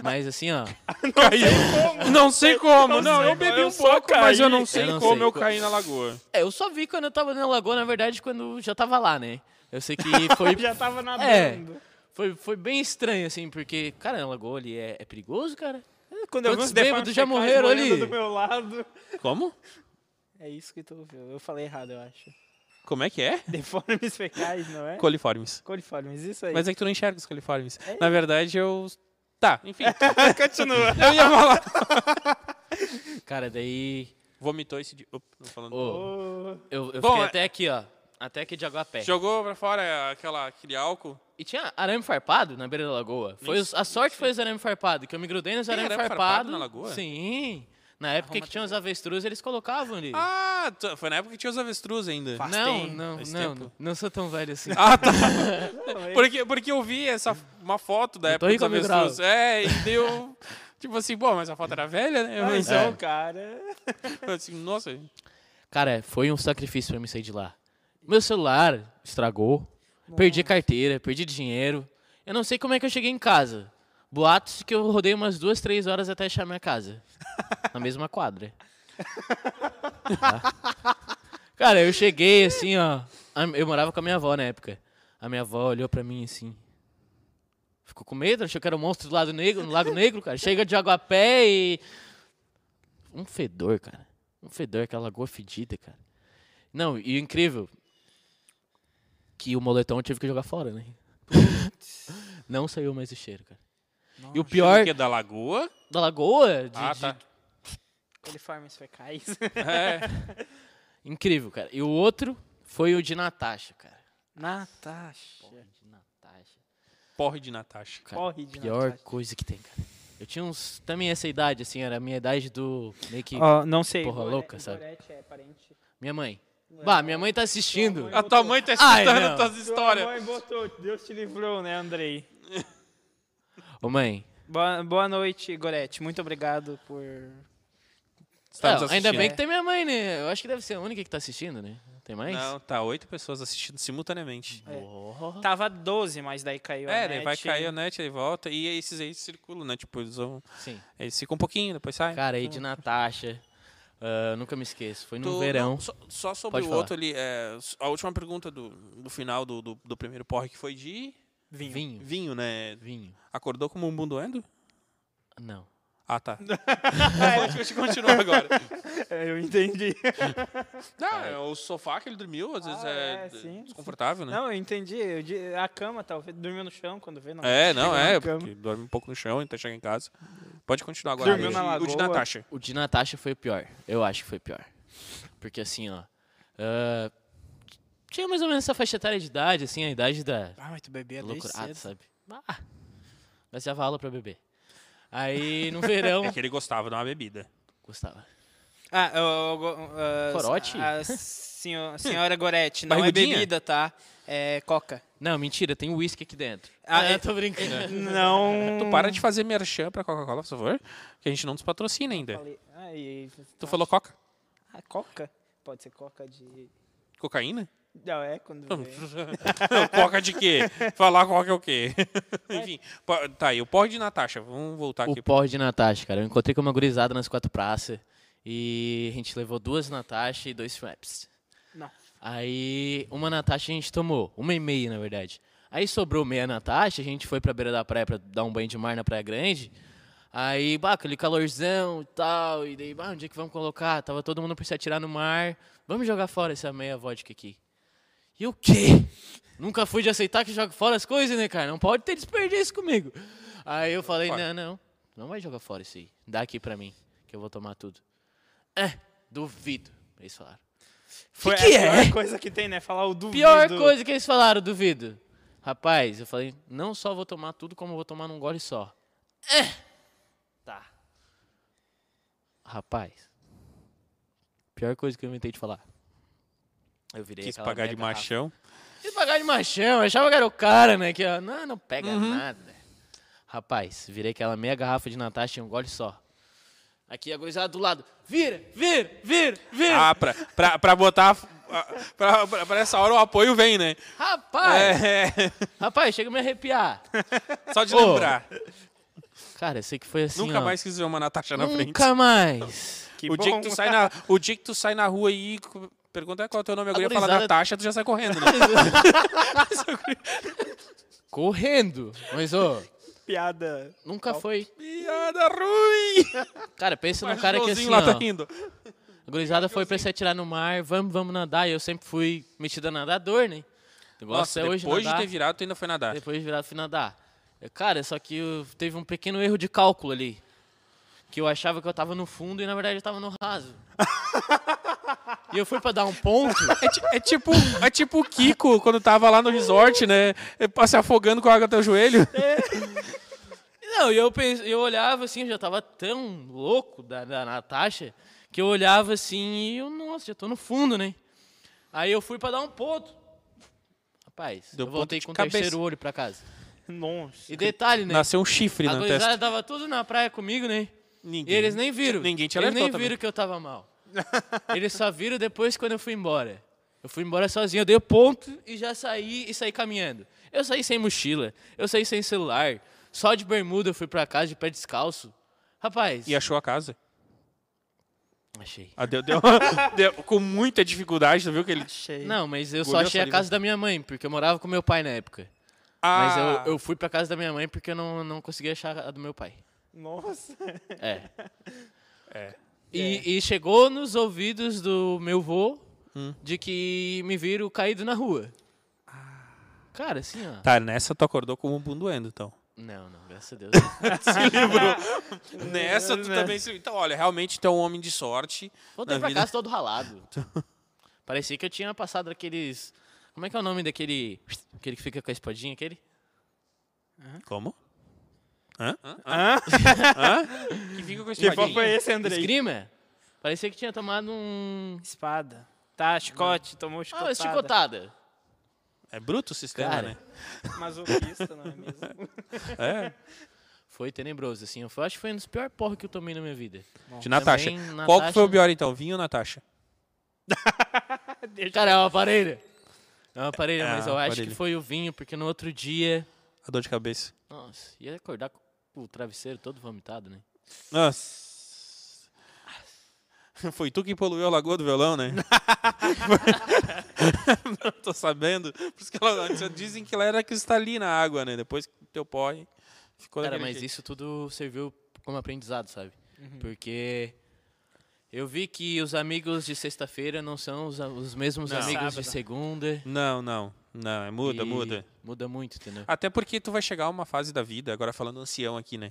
Mas assim, ó. caiu. Não sei como. Não, eu bebi eu um pouco, mas eu caí. não sei Eu não como sei. eu caí na lagoa. É, eu só vi quando eu tava dentro da lagoa, na verdade, quando já tava lá, né? Eu sei que foi já tava É. Foi, foi bem estranho, assim, porque, cara, na lagoa ali é, é perigoso, cara. Quando eu vi Quantos bêbados já morreram ali? do meu lado. Como? É isso que tu ouviu. Eu falei errado, eu acho. Como é que é? Deformes fecais, não é? Coliformes. Coliformes, isso aí. Mas é que tu não enxerga os coliformes. Na verdade, eu... Tá, enfim. Continua. Eu ia falar. Cara, daí Vomitou esse dia. Opa, não falando. ô, eu, eu Bom, fiquei é- até aqui, ó. Até aqui de Aguapé. Jogou pra fora aquela, aquele álcool. E tinha arame farpado na beira da lagoa. Foi os- a sorte foi os arame farpado, que eu me grudei nos Tem arame arame farpado. farpado na lagoa? Sim. Na época que tinha os avestruz, eles colocavam ali. Ah, foi na época que tinha os avestruz ainda. Faz não, tempo, não, faz não, tempo. não sou tão velho assim. Ah, tá. porque, porque eu vi essa, uma foto da Eu época dos rico, amigo avestruz. É, e deu... Tipo assim, bom, mas a foto era velha, né? Mas Mas, é o cara. assim, nossa... Cara, foi um sacrifício pra me sair de lá. Meu celular estragou. Perdi a carteira, perdi dinheiro. Eu não sei como é que eu cheguei em casa. Boatos que eu rodei umas duas, três horas até achar minha casa. Na mesma quadra. Tá? Cara, eu cheguei assim, ó. Eu morava com a minha avó na época. A minha avó olhou pra mim assim. Ficou com medo, achou que era um monstro do lado negro, no Lago Negro, cara. Chega de água a pé e. Um fedor, cara. Um fedor, aquela lagoa fedida, cara. Não, e o incrível. Que o moletom eu tive que jogar fora, né? Não saiu mais o cheiro, cara. e o pior Que é da lagoa. da lagoa, de, Ah, de- tá. Coliformes fecais. É. incrível, cara. E o outro foi o de Natasha, cara. Natasha. De Natasha. Porre de Natasha. Cara, Corre de pior Natasha. coisa que tem, cara. Eu tinha uns. Também essa idade, assim, era a minha idade do. Meio que. Ó, não sei. Porra Gore- louca, sabe? Gorete é parente. Minha mãe. Bah, minha mãe tá assistindo. mãe. A tua mãe tá escutando tuas histórias. mãe botou, Deus te livrou, né, Andrei? Ô, mãe. Boa, boa noite, Gorete. Muito obrigado por... Não, ainda assistindo. bem que tem minha mãe, né? Eu acho que deve ser a única que tá assistindo, né? Tem mais? Não, tá oito pessoas assistindo simultaneamente. Oh. Tava 12, mas daí caiu a É, daí vai net. cair a net, aí volta. E esses aí circulam, né? Tipo, eles vão. Sim. Eles ficam um pouquinho, depois saem. Cara, aí de Natasha. Ah, nunca me esqueço. Foi no Tu- verão. não, só, só sobre Pode o falar. outro ali, é, a última pergunta do, do final do, do, do primeiro porre que foi de Vinho. Vinho. vinho, né? Vinho. Acordou como um bundoendo? Não. Ah, tá. Pode continuar agora. É, Eu entendi. Não, é o sofá que ele dormiu, às vezes Ah, é, é, sim, desconfortável, né? Não, eu entendi. Eu a cama, talvez. Dormiu no chão quando vê. Não. É, não, é, dorme um pouco no chão, então chega em casa. Pode continuar agora. Dormiu o, na de, o de lagoa. Natasha. O de Natasha foi o pior. Eu acho que foi o pior. Porque assim, ó. ah, tinha mais ou menos essa faixa etária de idade, assim, a idade da Ah, mas tu bebia desde cedo. sabe? Ah, mas dava aula pra beber. Aí no verão. É que ele gostava de uma bebida. Gostava. Ah, eu, eu, ah, Corote? A senhora, senhora Goretti, não é bebida, tá? É coca. Não, mentira, tem uísque aqui dentro. Ah, Ah, é- eu tô brincando. Não. Tu para de fazer merchan pra Coca-Cola, por favor, que a gente não nos patrocina ainda. Falei- Ah, e- Tu falou Coca? Ah, coca? Pode ser coca de. Cocaína? Não, é quando. vem. Não, coca de quê? Falar coca é o quê? Enfim, tá aí, o porre de Natasha. Vamos voltar aqui. O porre de Natasha, cara. Eu encontrei com uma gurizada nas quatro praças. E a gente levou duas Natasha e dois Fraps. Não. Aí, uma Natasha a gente tomou. Uma e meia, na verdade. Aí sobrou meia Natasha, a gente foi pra beira da praia pra dar um banho de mar na Praia Grande. Aí, bah, aquele calorzão e tal. E daí, bah, onde é que vamos colocar? Tava todo mundo por se atirar no mar. Vamos jogar fora essa meia vodka aqui. E o quê? Nunca fui de aceitar que joga fora as coisas, né, cara? Não pode ter desperdício comigo. Aí eu falei, não, não. Não vai jogar fora isso aí. Dá aqui pra mim, que eu vou tomar tudo. É, duvido. Eles falaram. Foi que a é? pior coisa que tem, né? Falar o duvido. Pior coisa que eles falaram, duvido. Rapaz, eu falei, não só vou tomar tudo, como eu vou tomar num gole só. É. Tá. Rapaz. Pior coisa que eu inventei de falar. Eu virei Quis pagar de garrafa. machão. Quis pagar de machão, eu achava que era o cara, né? Que, ó, não, não pega nada. Rapaz, virei aquela meia garrafa de Natasha em um gole só. Aqui a gurizada do lado. Vira, vira, vira, vira. Ah, pra, pra, pra botar. Pra, pra, pra essa hora o apoio vem, né? Rapaz, É, rapaz, chega a me arrepiar. só de Ô, lembrar. Cara, eu sei que foi assim, Nunca ó. mais quis ver uma Natasha na frente. Nunca mais. Que o, dia bom. que tu sai na, o dia que tu sai na rua aí, co- pergunta qual é o teu nome, a guria fala gurizada- Natasha, tu já sai correndo, né? Correndo. Mas, ô, Piada. nunca foi. Piada ruim! Cara, pensa num o cara que assim, lá ó. tá rindo. A gurizada foi pra se atirar no mar, vamos, vamos nadar. E eu sempre fui metido a nadador, né? Eu gosto Nossa, até hoje depois de nadar. ter virado, tu ainda foi nadar. Depois de virado, fui nadar. Eu, Cara, só que teve um pequeno erro de cálculo ali. Que eu achava que eu tava no fundo e na verdade eu tava no raso. e eu fui pra dar um ponto. É, é tipo, é tipo o Kiko quando tava lá no resort, né? Se afogando com a água até o joelho. Não, e eu, pense, eu olhava assim, eu já tava tão louco da, da Natasha, que eu olhava assim e eu, nossa, já tô no fundo, né? Aí eu fui pra dar um ponto. Rapaz, Deu eu voltei com o cabeça. terceiro olho pra casa. Nossa. E detalhe, né? Nasceu um chifre a na testa. tava tudo na praia comigo, né? Ninguém. E eles nem viram. Ninguém te Eles nem também. viram que eu tava mal. Eles só viram depois quando eu fui embora. Eu fui embora sozinho, eu dei o ponto e já saí e saí caminhando. Eu saí sem mochila, eu saí sem celular, só de bermuda eu fui pra casa de pé descalço. Rapaz, E achou a casa. achei. Ah, deu, deu- deu- com muita dificuldade, tu viu que ele... Achei. Não, mas eu só achei a casa da minha mãe, porque eu morava com meu pai na época. Mas Ah, eu, eu fui pra casa da minha mãe porque eu não, não conseguia achar a do meu pai. Nossa. É. É. E, e chegou nos ouvidos do meu vô Hum. de que me viram caído na rua. Cara, assim, ó. Tá, nessa tu acordou como um bundoendo, então. Não, não, graças a Deus. Se livrou. nessa tu também se... Então, olha, realmente tu é um homem de sorte. Voltei pra vida- casa todo ralado. Parecia que eu tinha passado aqueles. Como é que é o nome daquele. Aquele que fica com a espadinha, aquele? Como? Hã? Hã? Hã? Hã? Que fica com esse Que papo é esse, Andrei? Esgrima? Parecia que tinha tomado um. Espada. Tá, chicote, tomou Ah, chicotada. É bruto o sistema, Cara. né? Masoquista, não é mesmo? É. Foi tenebroso, assim. Eu acho que foi um dos piores porros que eu tomei na minha vida. De Natasha. Também, Qual que foi o pior, então? Vinho ou Natasha? Cara, é uma parelha. É uma parelha, É mas eu uma acho parelha. que foi o vinho, porque no outro dia. A dor de cabeça. Nossa, ia acordar com o travesseiro todo vomitado, né? Nossa. Foi tu que poluiu a lagoa do violão, né? Não tô sabendo. Por isso que ela, dizem que ela era cristalina a água, né? Depois que teu pó ficou Cara, mas jeito. isso tudo serviu como aprendizado, sabe? Uhum. Porque eu vi que os amigos de sexta-feira não são os, os mesmos Não. amigos de Sábado. segunda. Não, não. Não, é muda, e muda. Muda muito, entendeu? Até porque tu vai chegar a uma fase da vida, agora falando ancião aqui, né?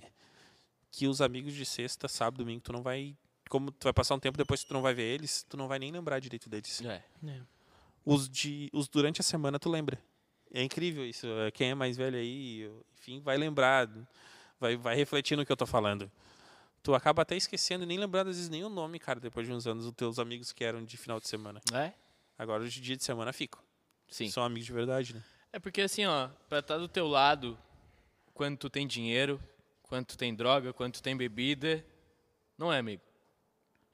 Que os amigos de sexta, sábado, domingo, tu não vai. Como tu vai passar um tempo depois que tu não vai ver eles, tu não vai nem lembrar direito deles. É. Os de. Os durante a semana tu lembra. É incrível isso. é, Quem é mais velho aí, enfim, vai lembrar. Vai, vai refletir no que eu tô falando. Tu acaba até esquecendo e nem lembrando, às vezes, nem o nome, cara, depois de uns anos, dos teus amigos que eram de final de semana. É? Agora, de dia de semana, ficam. Sim. São amigos de verdade, né? É porque assim, ó, pra estar do teu lado, quando tu tem dinheiro, quando tu tem droga, quando tu tem bebida, não é amigo.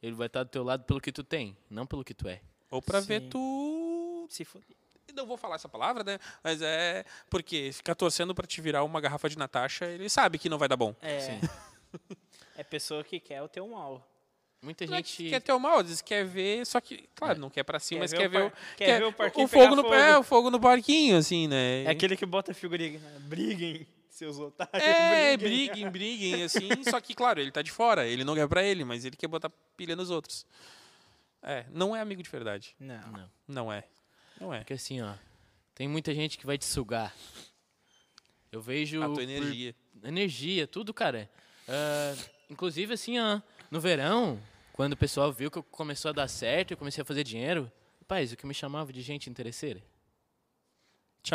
Ele vai estar do teu lado pelo que tu tem, não pelo que tu é. Ou pra ver tu Se foder. não vou falar essa palavra, né? Mas é porque ficar torcendo pra te virar uma garrafa de Natasha, ele sabe que não vai dar bom. É. Sim. É pessoa que quer o teu mal. Muita Não é que gente. quer ter o mal, vezes quer ver, só que, claro, É. não quer pra cima, Quer mas ver quer o ver, par- o, quer ver o parquinho o fogo no fogo. é, o fogo no parquinho, assim, né? É aquele que bota figurinha. Briguem, seus otários. É, briguem. briguem, briguem, assim. só que, claro, ele tá de fora, ele não quer pra ele, mas ele quer botar pilha nos outros. É, não é amigo de verdade. Não. Não. Não é. Não é. Porque assim, ó, tem muita gente que vai te sugar. Eu vejo. A tua por- energia. energia, tudo, cara. Ah, inclusive, assim, ó, no verão, quando o pessoal viu que eu começou a dar certo, eu comecei a fazer dinheiro, rapaz, o que me chamava de gente interesseira.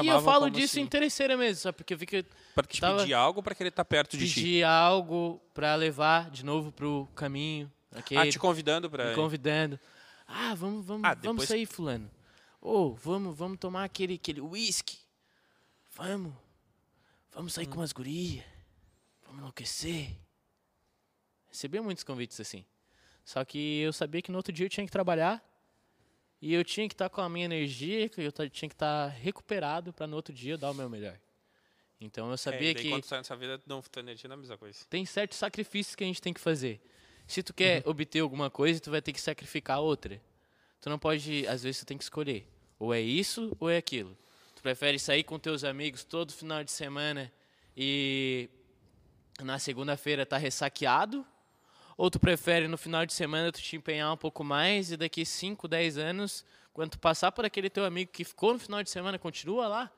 E eu falo disso assim? interesseira mesmo, só porque eu vi que te tava- pedir algo pra querer estar perto de ti. pedi algo pra levar de novo pro caminho. Aquele, Ah, te convidando pra. me convidando. Ah, vamos, vamos, Ah, vamos depois- sair, fulano. Ô, vamos, vamos tomar aquele, aquele whisky. Vamos. Vamos Hum. sair com as gurias. Vamos enlouquecer. Recebi muitos convites assim. Só que eu sabia que no outro dia eu tinha que trabalhar. E eu tinha que estar com a minha energia, que eu tinha que estar recuperado para no outro dia dar o meu melhor. Então eu É, sabia daí que quando tu sai nessa vida, não, tua energia não é mesma coisa. tem certos sacrifícios que a gente tem que fazer. Se tu Uhum. quer obter alguma coisa, tu vai ter que sacrificar outra. Tu não pode, às vezes tu tem que escolher. Ou é isso ou é aquilo. Tu prefere sair com teus amigos todo final de semana e na segunda-feira tá ressaqueado? Ou tu prefere no final de semana tu te empenhar um pouco mais e daqui 5, 10 anos, quando tu passar por aquele teu amigo que ficou no final de semana, continua lá,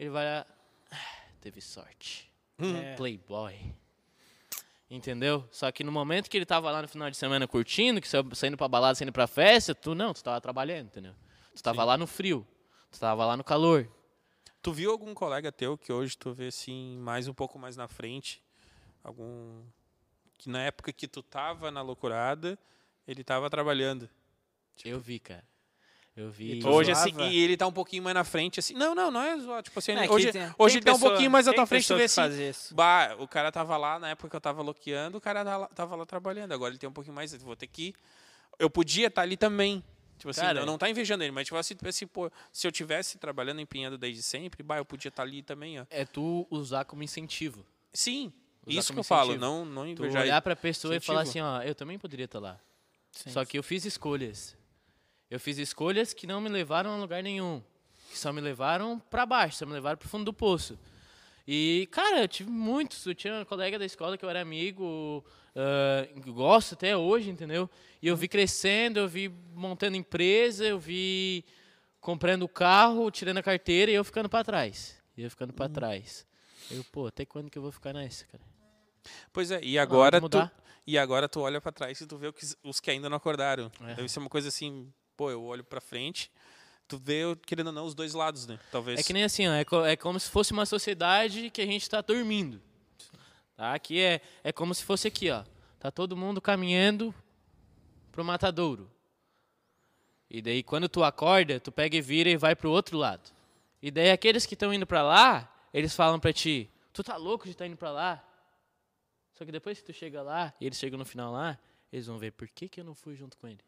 ele vai lá, "Ah, teve sorte. É. Playboy. Entendeu? Só que no momento que ele tava lá no final de semana curtindo, que saindo pra balada, saindo pra festa, tu não, tu tava trabalhando, entendeu? Tu tava lá no frio, tu tava lá no calor. Tu viu algum colega teu que hoje tu vê assim, mais um pouco mais na frente? Algum. Que na época que tu tava na loucurada, ele tava trabalhando. Eu vi, cara. Eu vi. E Hoje, assim, zoava? e ele tá um pouquinho mais na frente, assim. Não, não, não é zoar. Tipo assim, Não, é hoje, tem- hoje tem ele tá um pouquinho mais à tua frente, tu vê assim. Bah, o cara tava lá na época que eu tava loqueando, o cara tava lá, tava lá trabalhando. Agora ele tem um pouquinho mais, vou ter que. Eu podia estar ali também. Tipo assim, Cara, eu não tá invejando ele, mas tipo assim, assim, pô, se eu tivesse trabalhando empenhando desde sempre, bah, eu podia estar ali também, ó. É tu usar como incentivo. Sim, isso que eu falo, incentivo. não, não Tu invejar olhar ele. pra pessoa e falar assim, Incentivo. ó, eu também poderia estar lá. Sim. Só que eu fiz escolhas. Eu fiz escolhas que não me levaram a lugar nenhum. Que só me levaram pra baixo, só me levaram pro fundo do poço. E, cara, eu tive muitos. Eu tinha um colega da escola que eu era amigo, ah, gosto até hoje, entendeu? E eu vi crescendo, eu vi montando empresa, eu vi comprando carro, tirando a carteira e eu ficando pra trás. E eu ficando pra trás. Eu, pô, até quando que eu vou ficar nessa, cara? Pois é, e agora tu, e agora tu olha pra trás e tu vê os- que ainda não acordaram. É. Deve ser uma coisa assim, pô, eu olho pra frente, tu vê, querendo ou não, os dois lados, né? Talvez. É que nem assim, ó, é, co- é como se fosse uma sociedade que a gente está dormindo. Tá? Aqui é, é como se fosse aqui, ó. Tá todo mundo caminhando pro matadouro. E daí quando tu acorda, tu pega e vira e vai pro outro lado. E daí aqueles que estão indo pra lá, eles falam pra ti: "Tu tá louco de estar indo pra lá?" Só que depois que tu chega lá, e eles chegam no final lá, eles vão ver por que que eu não fui junto com ele.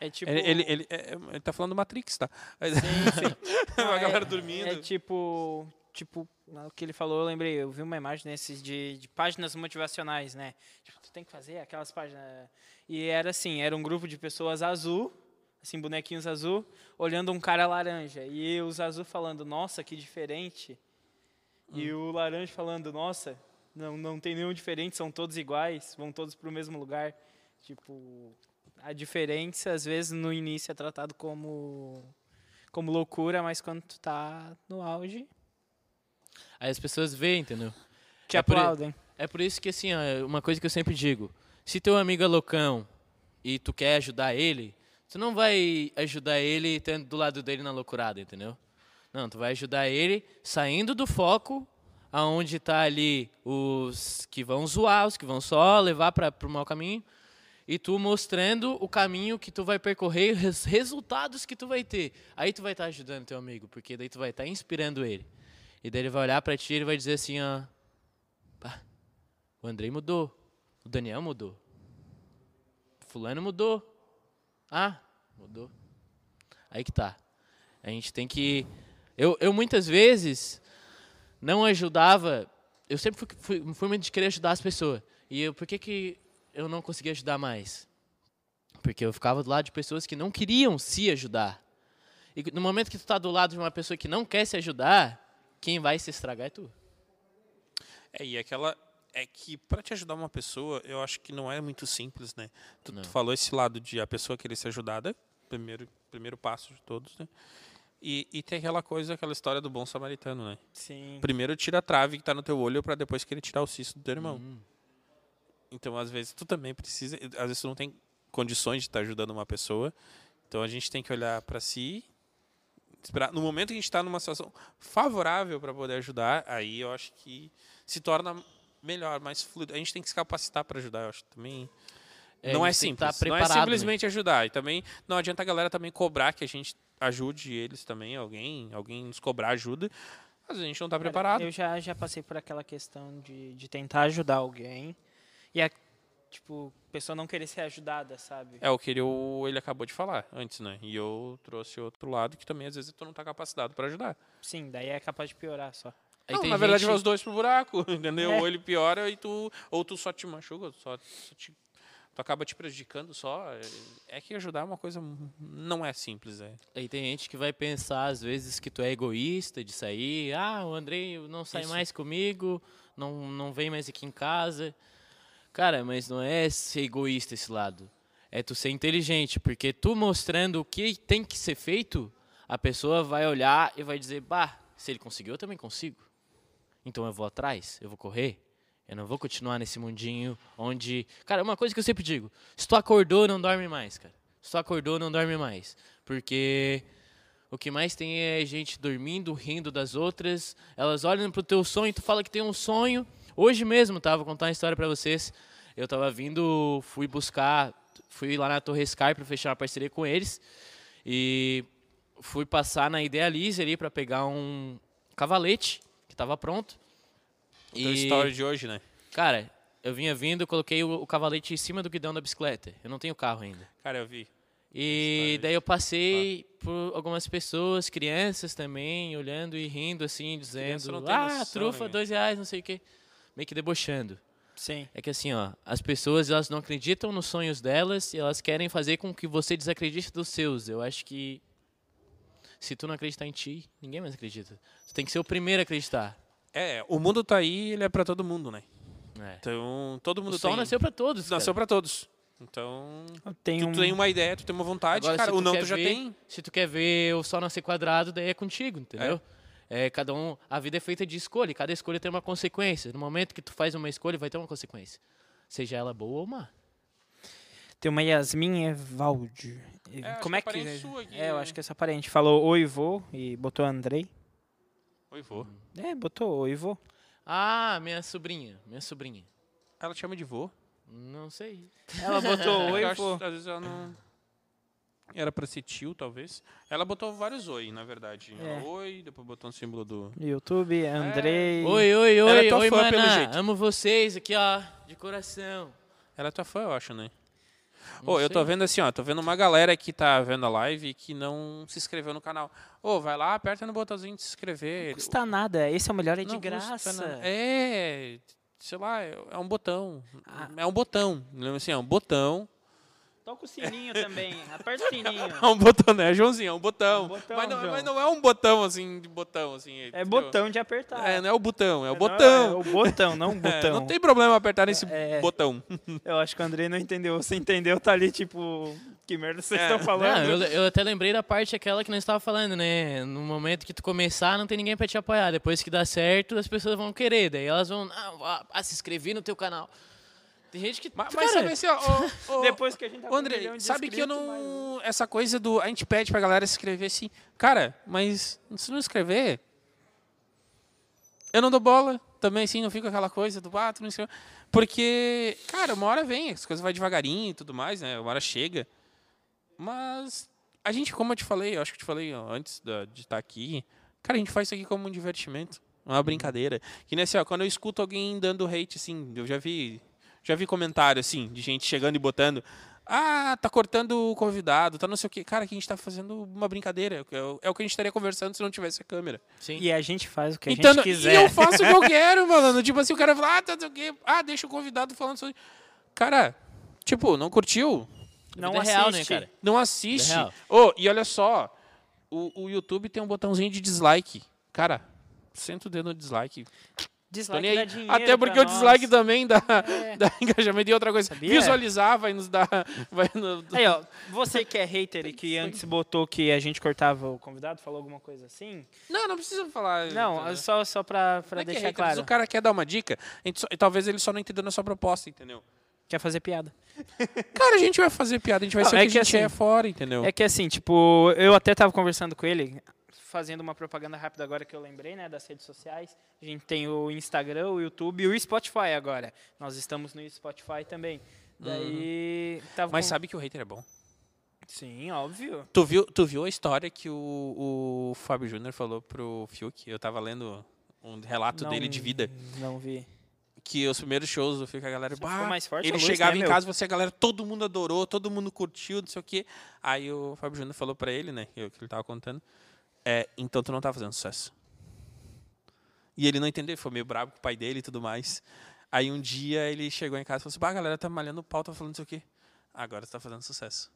É tipo. Ele, ele, ele, é- é- ele tá falando do Matrix, tá? Mas- a galera dormindo. É tipo. tipo, o que ele falou, eu lembrei, eu vi uma imagem desses de, de páginas motivacionais, né? Tipo, tu tem que fazer aquelas páginas. E era assim, era um grupo de pessoas azul, assim, bonequinhos azul, olhando um cara laranja. E os azul falando, nossa, que diferente. E o laranja falando, nossa, não, não tem nenhum diferente, são todos iguais, vão todos para o mesmo lugar. Tipo, a diferença, às vezes, no início é tratado como, como loucura, mas quando tu tá no auge, Aí as pessoas veem, entendeu? te É por- aplaudem. É por isso que, assim, ó, uma coisa que eu sempre digo: se teu amigo é loucão e tu quer ajudar ele, tu não vai ajudar ele tendo do lado dele na loucurada, entendeu? Não, tu vai ajudar ele saindo do foco aonde tá ali os que vão zoar, os que vão só levar para o mau caminho, e tu mostrando o caminho que tu vai percorrer, os resultados que tu vai ter. Aí tu vai estar ajudando teu amigo, porque daí tu vai estar inspirando ele. E daí ele vai olhar para ti e vai dizer assim, "Pá, o Andrei mudou. O Daniel mudou. Fulano mudou. Ah, mudou. Aí que tá. A gente tem que. Eu, eu muitas vezes não ajudava. Eu sempre fui, fui, fui muito de querer ajudar as pessoas. E eu, por que, que eu não conseguia ajudar mais? Porque eu ficava do lado de pessoas que não queriam se ajudar. E no momento que tu tá do lado de uma pessoa que não quer se ajudar, quem vai se estragar é tu. É, e aquela. É que para te ajudar uma pessoa, eu acho que não é muito simples, né? Tu, tu falou esse lado de a pessoa querer ser ajudada, primeiro, primeiro passo de todos, né? E, e tem aquela coisa, aquela história do bom samaritano, né? Sim. Primeiro tira a trave que tá no teu olho para depois querer tirar o cisto do teu irmão. Hum. Então, às vezes, tu também precisa. Às vezes, tu não tem condições de estar ajudando uma pessoa. Então, a gente tem que olhar para si. Esperar. No momento que a gente está numa situação favorável para poder ajudar, aí eu acho que se torna melhor, mais fluido. A gente tem que se capacitar para ajudar, eu acho também. É, não é que simples. tá não é né? simplesmente ajudar. E também não adianta a galera também cobrar que a gente ajude eles também, alguém, alguém nos cobrar ajuda. Às vezes a gente não está Cara, preparado. Eu já, já passei por aquela questão de, de tentar ajudar alguém e a tipo, pessoa não querer ser ajudada, sabe? É o que ele, o- ele acabou de falar antes, né? E eu trouxe outro lado que também às vezes tu não tá capacitado para ajudar. Sim, daí é capaz de piorar só. Aí Não, na verdade gente- vai os dois pro buraco, entendeu? É. Ou ele piora e tu ou tu só te machuca, só, só te, tu acaba te prejudicando só. É que ajudar é uma coisa não é simples, é. Aí tem gente que vai pensar, às vezes, que tu é egoísta de sair. Ah, o Andrei não sai Isso. mais comigo, não, não vem mais aqui em casa. Cara, mas não é ser egoísta esse lado. É tu ser inteligente, porque tu mostrando o que tem que ser feito, a pessoa vai olhar e vai dizer, bah, se ele conseguiu, eu também consigo. Então eu vou atrás, eu vou correr. Eu não vou continuar nesse mundinho onde. Cara, uma coisa que eu sempre digo: se tu acordou, não dorme mais, cara. Se tu acordou, não dorme mais. Porque o que mais tem é gente dormindo, rindo das outras. Elas olham pro teu sonho, tu fala que tem um sonho. Hoje mesmo, tá? Vou contar uma história pra vocês. Eu tava vindo, fui buscar, fui lá na Torre Sky pra fechar uma parceria com eles. E fui passar na Idealize ali pra pegar um cavalete que tava pronto. A tua história de hoje, né? Cara, eu vinha vindo, coloquei o, o cavalete em cima do guidão da bicicleta. Eu não tenho carro ainda. Cara, eu vi. E daí eu passei por algumas pessoas, crianças também, olhando e rindo assim, dizendo: Ah, noção, trufa, né? dois reais, não sei o quê. Meio que debochando. Sim. É que assim, ó, as pessoas elas não acreditam nos sonhos delas e elas querem fazer com que você desacredite dos seus. Eu acho que se tu não acreditar em ti, ninguém mais acredita. Tu tem que ser o primeiro a acreditar. É, o mundo tá aí, ele é para todo mundo, né? É. Então, todo mundo O sol tem... nasceu pra todos. nasceu para todos. Então, tenho tu um... tem uma ideia, tu tem uma vontade, Agora, cara, o não tu já ver- tem. Se tu quer ver o sol nascer quadrado, daí é contigo, entendeu? É, cada um, a vida é feita de escolha, e cada escolha tem uma consequência. No momento que tu faz uma escolha, vai ter uma consequência. Seja ela boa ou má. Tem uma Yasmin Evaldi. acho Como é que é que... aqui, é, eu né? acho que essa parente falou oi, vô, e botou Andrei. Oi, vô. É, botou oi, vô. Ah, minha sobrinha, minha sobrinha. Ela te chama de vô. Não sei. Ela botou É, oi, vô. às vezes ela não... Era pra ser tio, talvez. Ela botou vários oi, na verdade. É. Oi, depois botou um símbolo do... YouTube, Andrei. Oi, oi, oi, é oi, maná. jeito. Amo vocês aqui, ó, de coração. Ela é tua fã, eu acho, né? Ô, eu tô vendo assim, ó, tô vendo uma galera que tá vendo a live e que não se inscreveu no canal. Ô, vai lá, aperta no botãozinho de se inscrever. Não custa nada, esse é o melhor, é de Não graça. É, sei lá, é é um botão. Ah. É um botão. Lembra Assim, é um botão. Toca o sininho também, aperta o sininho. É um botão, né, Joãozinho? É um botão. Um botão, mas, não, João. mas não é um botão assim, de botão, assim. É botão de apertar. É, não é o botão, é o Não, botão. É o botão, não o É, botão. não tem problema apertar nesse É. botão. Eu acho que o Andrei não entendeu. Você entendeu, tá ali tipo, que merda vocês É. estão Não, falando? eu, eu até lembrei da parte aquela que nós estava falando, né? No momento que tu começar, não tem ninguém pra te apoiar. Depois que dá certo, as pessoas vão querer. Daí elas vão, ah, ah, ah, se inscrever no teu canal. Tem gente que. Mas, mas sabe assim, ó, ô, ô, Depois que a gente tá um André, de sabe que eu inscritos, mas- não. Essa coisa do. A gente pede pra galera se inscrever assim. Cara, mas se não inscrever. Eu não dou bola também, assim, não fica aquela coisa do. Ah, tu não inscreveu. Porque, cara, uma hora vem, as coisas vai devagarinho e tudo mais, né? Uma hora chega. Mas. A gente, como eu te falei, eu acho que eu te falei ó, antes de estar aqui. Cara, a gente faz isso aqui como um divertimento. Uma brincadeira. Que nem assim, ó, quando eu escuto alguém dando hate, assim, eu já vi. Já vi comentário, assim, de gente chegando e botando. Ah, tá cortando o convidado, tá não sei o quê. Cara, que a gente tá fazendo uma brincadeira. É o- é o que a gente estaria conversando se não tivesse a câmera. Sim. E a gente faz o que a então, gente quiser. E eu faço o que eu quero, mano. Tipo assim, o cara fala, ah, tá não sei o quê. Ah, deixa o convidado falando sobre. Cara, tipo, não curtiu? Não assiste. real, né, cara? Não assiste. Ô, e olha só, o, o YouTube tem um botãozinho de dislike. Cara, senta o dedo no dislike. Dislike nem dá dinheiro Até porque pra o dislike nós. também dá, dá engajamento e outra coisa. Sabia? Visualizar vai nos dar. Vai no- Aí, ó, você que é hater e que antes botou que a gente cortava o convidado, falou alguma coisa assim? Não, não precisa falar. Não, entendeu? só, só pra, Não pra é que é deixar mas claro. O cara quer dar uma dica, a só- e talvez ele só não entendeu na sua proposta, entendeu? Quer fazer piada. Cara, a gente vai fazer piada, a gente vai Não, ser o é que, que a gente assim, é fora, entendeu? É que assim, tipo, eu até tava conversando com ele, fazendo uma propaganda rápida agora que eu lembrei, né, das redes sociais. A gente tem o Instagram, o YouTube e o Spotify agora. Nós estamos no Spotify também. Daí. Uhum. Mas com- sabe que o hater é bom. Sim, óbvio. Tu viu, tu viu a história que o, o Fábio Júnior falou pro Fiuk? Eu tava lendo um relato Não- dele de vida. Não vi. Que os primeiros shows do Fiuk, a galera. "Bah", ficou mais forte ele luz, chegava né, em meu? casa, você, a galera, todo mundo adorou, todo mundo curtiu, não sei o quê. Aí o Fábio Júnior falou pra ele, né? Que que ele tava contando. É, então tu não tá fazendo sucesso. E ele não entendeu, foi meio bravo com o pai dele e tudo mais. Aí um dia ele chegou em casa e falou assim: Bah, a galera tá malhando o pau, tá falando não sei o quê. Agora tu tá fazendo sucesso.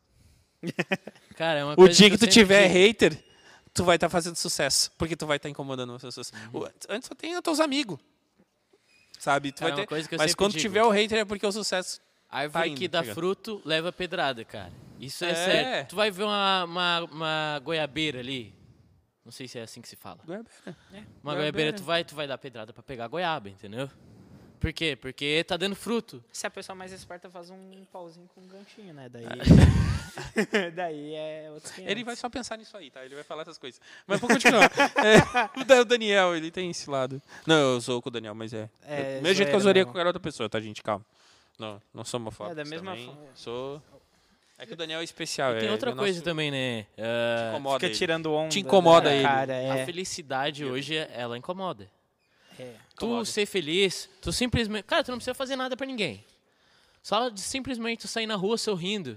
Cara, é uma O dia que eu tu tiver digo. hater, tu vai estar fazendo sucesso. Porque tu vai estar incomodando as pessoas. Uhum. Antes só tem os teus amigos. Sabe? Tu Cara, é vai uma ter, que mas quando digo. tiver o hater é porque o sucesso. Árvore Tá indo, que dá chegando. fruto leva pedrada, cara. Isso é, É. sério. Tu vai ver uma, uma, uma goiabeira ali. Não sei se é assim que se fala. Uma Goiabeira. goiabeira, tu vai, tu vai dar pedrada pra pegar goiaba, entendeu? Por quê? Porque tá dando fruto. Se a pessoa mais esperta faz um pauzinho com um ganchinho, né? Daí. Daí é outros 500. Ele vai só pensar nisso aí, tá? Ele vai falar essas coisas. Mas vou continuar. É, o Da- o Daniel, ele tem esse lado. Não, eu sou com o Daniel, mas é. É, Do mesmo jeito que eu zoaria com qualquer outra pessoa, tá, gente? Calma. Não, não sou homofóbico. É, da mesma forma. Sou. É que o Daniel é especial. E tem é, outra é coisa nosso- também, né? Ah, Incomoda Fica ele. tirando onda. Te incomoda né, ele. Cara, A é. felicidade hoje, ela incomoda. é. Tu Incomoda. ser feliz, tu simplesmente. Cara, tu não precisa fazer nada pra ninguém. Só de simplesmente tu sair na rua sorrindo,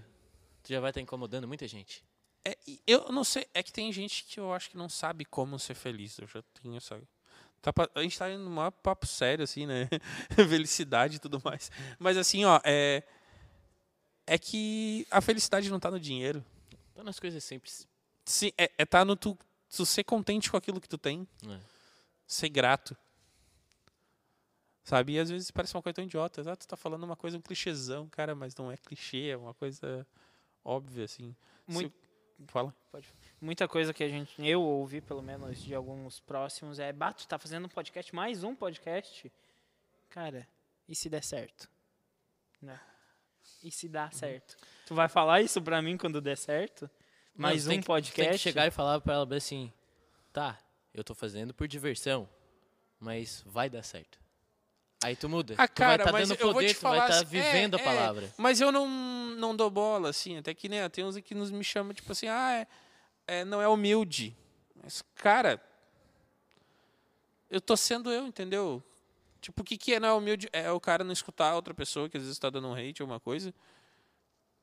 tu já vai estar incomodando muita gente. É, eu não sei, é que tem gente que eu acho que não sabe como ser feliz. Eu já tenho essa. Tá a gente tá indo num maior papo sério, assim, né? Felicidade e tudo mais. Mas assim, ó, é. É que a felicidade não tá no dinheiro. Então nas coisas simples. Sim, é, é tá no tu, tu ser contente com aquilo que tu tem. É. Ser grato. Sabe? E às vezes parece uma coisa tão idiota. Ah, tu tá falando uma coisa, um clichêzão, cara, mas não é clichê, é uma coisa óbvia, assim. Muito- Se- Fala. Muita coisa que a gente, eu ouvi, pelo menos, de alguns próximos é: Bato, tá fazendo um podcast, mais um podcast? Cara, e se der certo? Né? E se Uhum. dá certo? Tu vai falar isso pra mim quando der certo? Não, Mais tu um tem que- podcast? Tem que chegar e falar pra ela assim: tá, eu tô fazendo por diversão, mas vai dar certo. Aí tu muda. Ah, tu vai cara, estar mas dando eu vou poder, te tu vai falar estar assim, é, vivendo a é, palavra. Mas eu não, não dou bola, assim, até que né, tem uns que nos me chamam, tipo assim, ah, é, é, não é humilde. Mas, cara, eu tô sendo eu, entendeu? Tipo, o que, que é não é humilde? É o cara não escutar a outra pessoa que às vezes tá dando um hate ou uma coisa.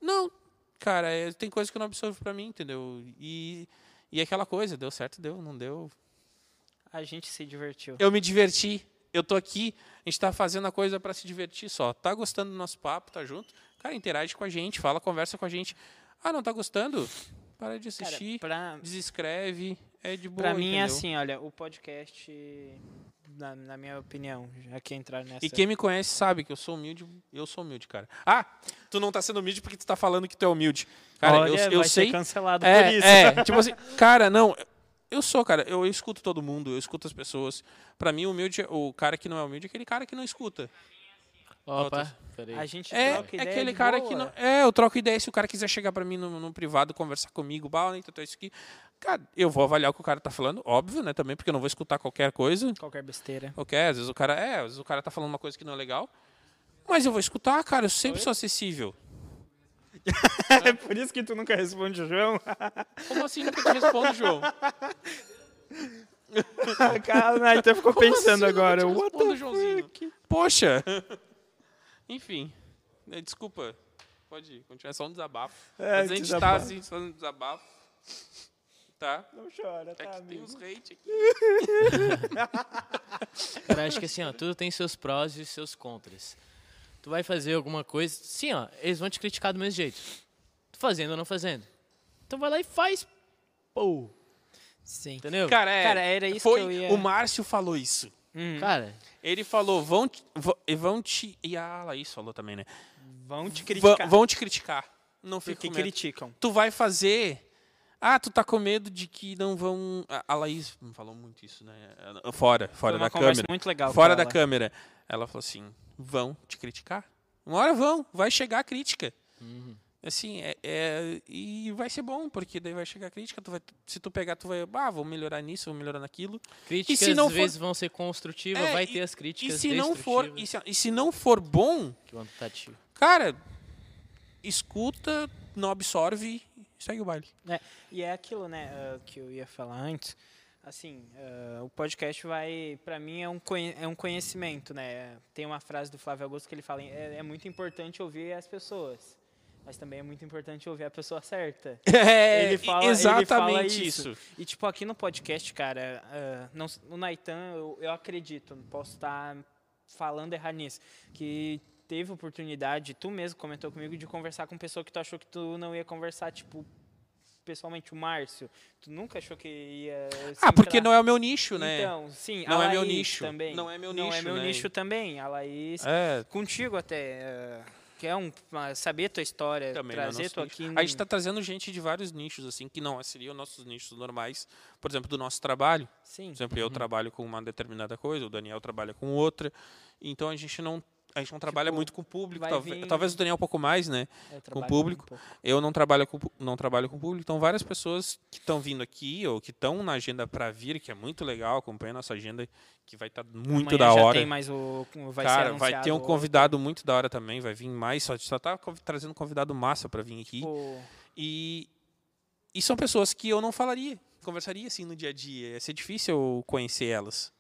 Não, cara, é, tem coisa que eu não absorvo pra mim, entendeu? E, e é aquela coisa, deu certo, deu, não deu. A gente se divertiu. Eu me diverti, eu tô aqui, a gente tá fazendo a coisa pra se divertir só. Tá gostando do nosso papo, tá junto? Cara, interage com a gente, fala, conversa com a gente. Ah, não tá gostando? Para de Cara, assistir, pra, desescreve, é de boa, pra mim é entendeu? assim, olha, o podcast, na, na minha opinião, já que entrar nessa... E quem me conhece sabe que eu sou humilde, eu sou humilde, cara. Ah, tu não tá sendo humilde porque tu tá falando que tu é humilde. Cara, Olha, eu, eu vai sei. ser cancelado é, por isso. é, tipo assim, cara, não, eu sou, cara, eu, eu escuto todo mundo, eu escuto as pessoas. Pra mim, o humilde, o cara que não é humilde é aquele cara que não escuta. Opa, peraí. A gente É, troca é aquele de cara boa. que não. É, eu troco ideia. Se o cara quiser chegar pra mim no, no privado, conversar comigo, bah, então isso aqui. Cara, eu vou avaliar o que o cara tá falando, óbvio, né, também, porque eu não vou escutar qualquer coisa. Qualquer besteira. Ok, às vezes o cara. É, às vezes o cara tá falando uma coisa que não é legal. Mas eu vou escutar, cara, eu sempre sou acessível. É por isso que tu nunca responde o João? Como assim nunca te respondo, João? Cara, então ficou Como pensando assim agora. What the Joãozinho? Poxa! Enfim. né, Desculpa. Pode continuar, é só um desabafo. É, Mas a gente tá desabafo. assim, só um desabafo. Tá? Não chora, É tá, que tem amigo? uns hate aqui. Cara, acho que assim, ó, tudo tem seus prós e seus contras. Tu vai fazer alguma coisa, sim, ó, eles vão te criticar do mesmo jeito. Tu fazendo ou não fazendo. Então vai lá e faz. Pô, Sim. entendeu? Cara, é, Cara, era isso foi, que eu ia- O Márcio falou isso. Hum, Cara, Ele falou, vão, te- vão, e vão te. E a Laís falou também, né? vão te criticar. Vão te criticar. Não fica porque com medo. criticam. Tu vai fazer. Ah, tu tá com medo de que não vão. A- Laís falou muito isso, né? Fora, fora Foi uma da câmera. muito legal. Fora da ela. câmera. Ela falou assim: vão te criticar. Uma hora vão, vai chegar a crítica. Uhum. Assim, é, é- e vai ser bom, porque daí vai chegar a crítica, tu vai, se tu pegar, tu vai, ah, vou melhorar nisso, vou melhorar naquilo. críticas se não às for- vezes vão ser construtivas, É, vai e- ter as E críticas se não for, e se, e se não for bom, cara, escuta, não absorve e segue o baile. É, e é aquilo, né, ah, que eu ia falar antes. Assim, ah, o podcast vai, pra mim, é um, é um conhecimento, né? Tem uma frase do Flávio Augusto que ele fala: é, é muito importante ouvir as pessoas, mas também é muito importante ouvir a pessoa certa. É, Ele fala- ele exatamente fala isso. isso. E, tipo, aqui no podcast, cara, ah, não, no Naitan, eu, eu acredito, não posso estar falando errado nisso, que teve oportunidade, tu mesmo comentou comigo, de conversar com pessoa que tu achou que tu não ia conversar, tipo, pessoalmente, o Márcio. Tu nunca achou que ia. se Ah, porque entrar- não é o meu nicho, né? Então, sim, Não a é meu nicho. Também. Não é meu Não é nicho, meu né? nicho também. A Laís, É, contigo até. ah, que é um, uma- saber a tua história, também não é trazer nosso tu nicho. aqui. A gente tá trazendo gente de vários nichos, assim, que não seriam nossos nichos normais. Por exemplo, do nosso trabalho. Sim. Por exemplo, eu trabalho com uma determinada coisa, o Daniel trabalha com outra. Então a gente não, a gente não trabalha Tipo, muito com o público. Talvez, vir- talvez o Daniel um pouco mais, né? eu trabalho público. um. Eu não trabalho com, não trabalho com público, então várias pessoas que estão vindo aqui ou que estão na agenda para vir, que é muito legal, acompanha a nossa agenda, que vai estar muito Amanhã da já hora. tem mais o. Vai Cara, vai ter um convidado muito da hora também, vai vir mais, só, só tá trazendo convidado massa para vir aqui. o- E, e são pessoas que eu não falaria, conversaria assim no dia a dia. Ia ser difícil eu conhecer elas.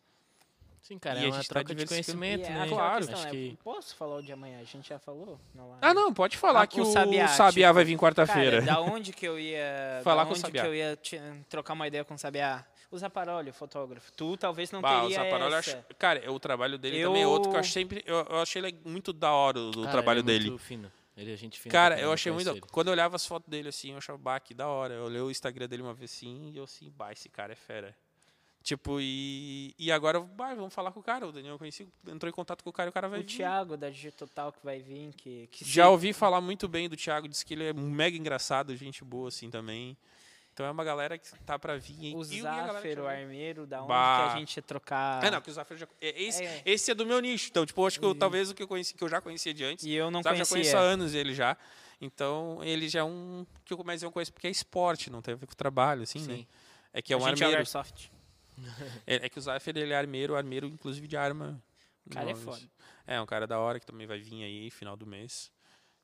Sim, cara, E é a uma gente tá troca de diversificando. conhecimento, E é né? Claro. questão, Acho né? que Posso falar o de amanhã? A gente já falou? Não. Ah, não, pode falar Ah, que o o Sabiá, Sabiá, tipo, vai vir quarta-feira. Da onde que eu ia. Falar com o onde Sabiá. que eu ia trocar uma ideia com o Sabiá? O Zaparoli, o fotógrafo. Tu talvez não Bah, o teria Zaparoli, eu essa. acho, cara, o trabalho dele Eu- também é outro que eu acho sempre, eu, eu achei ele muito da hora o, o Cara, trabalho ele é dele. Muito fino. Ele é gente fina. Cara, eu achei muito. ele. Quando eu olhava as fotos dele assim, eu achava, bah, que da hora. Eu olhei o Instagram dele uma vez assim e eu assim, bah, esse cara é fera. Tipo, e, e agora, bah, vamos falar com o cara. O Daniel eu conheci, entrou em contato com o cara e o cara vai O vir. Thiago da Digitotal que vai vir. Que, que Já ouvi falar muito bem do Thiago, disse que ele é mega engraçado, gente boa assim também. Então é uma galera que tá pra vir. O já o. Armeiro, da onde Bah. que a gente ia trocar. É, não, que o Zaffer já. é, Esse, É. esse é do meu nicho. Então, tipo, eu acho que eu- talvez o que eu conheci, que eu já conhecia de antes. E eu não Sabe, já conheço conhecia. há anos ele já. Então, ele já é um. Que eu, mas eu conheço porque é esporte, não tem a ver com trabalho, assim, né? Sim. É que é um a gente joga armeiro. Airsoft. É, é que o Zaffer ele é armeiro, armeiro, inclusive de arma. O cara é foda. É, um cara da hora que também vai vir aí final do mês.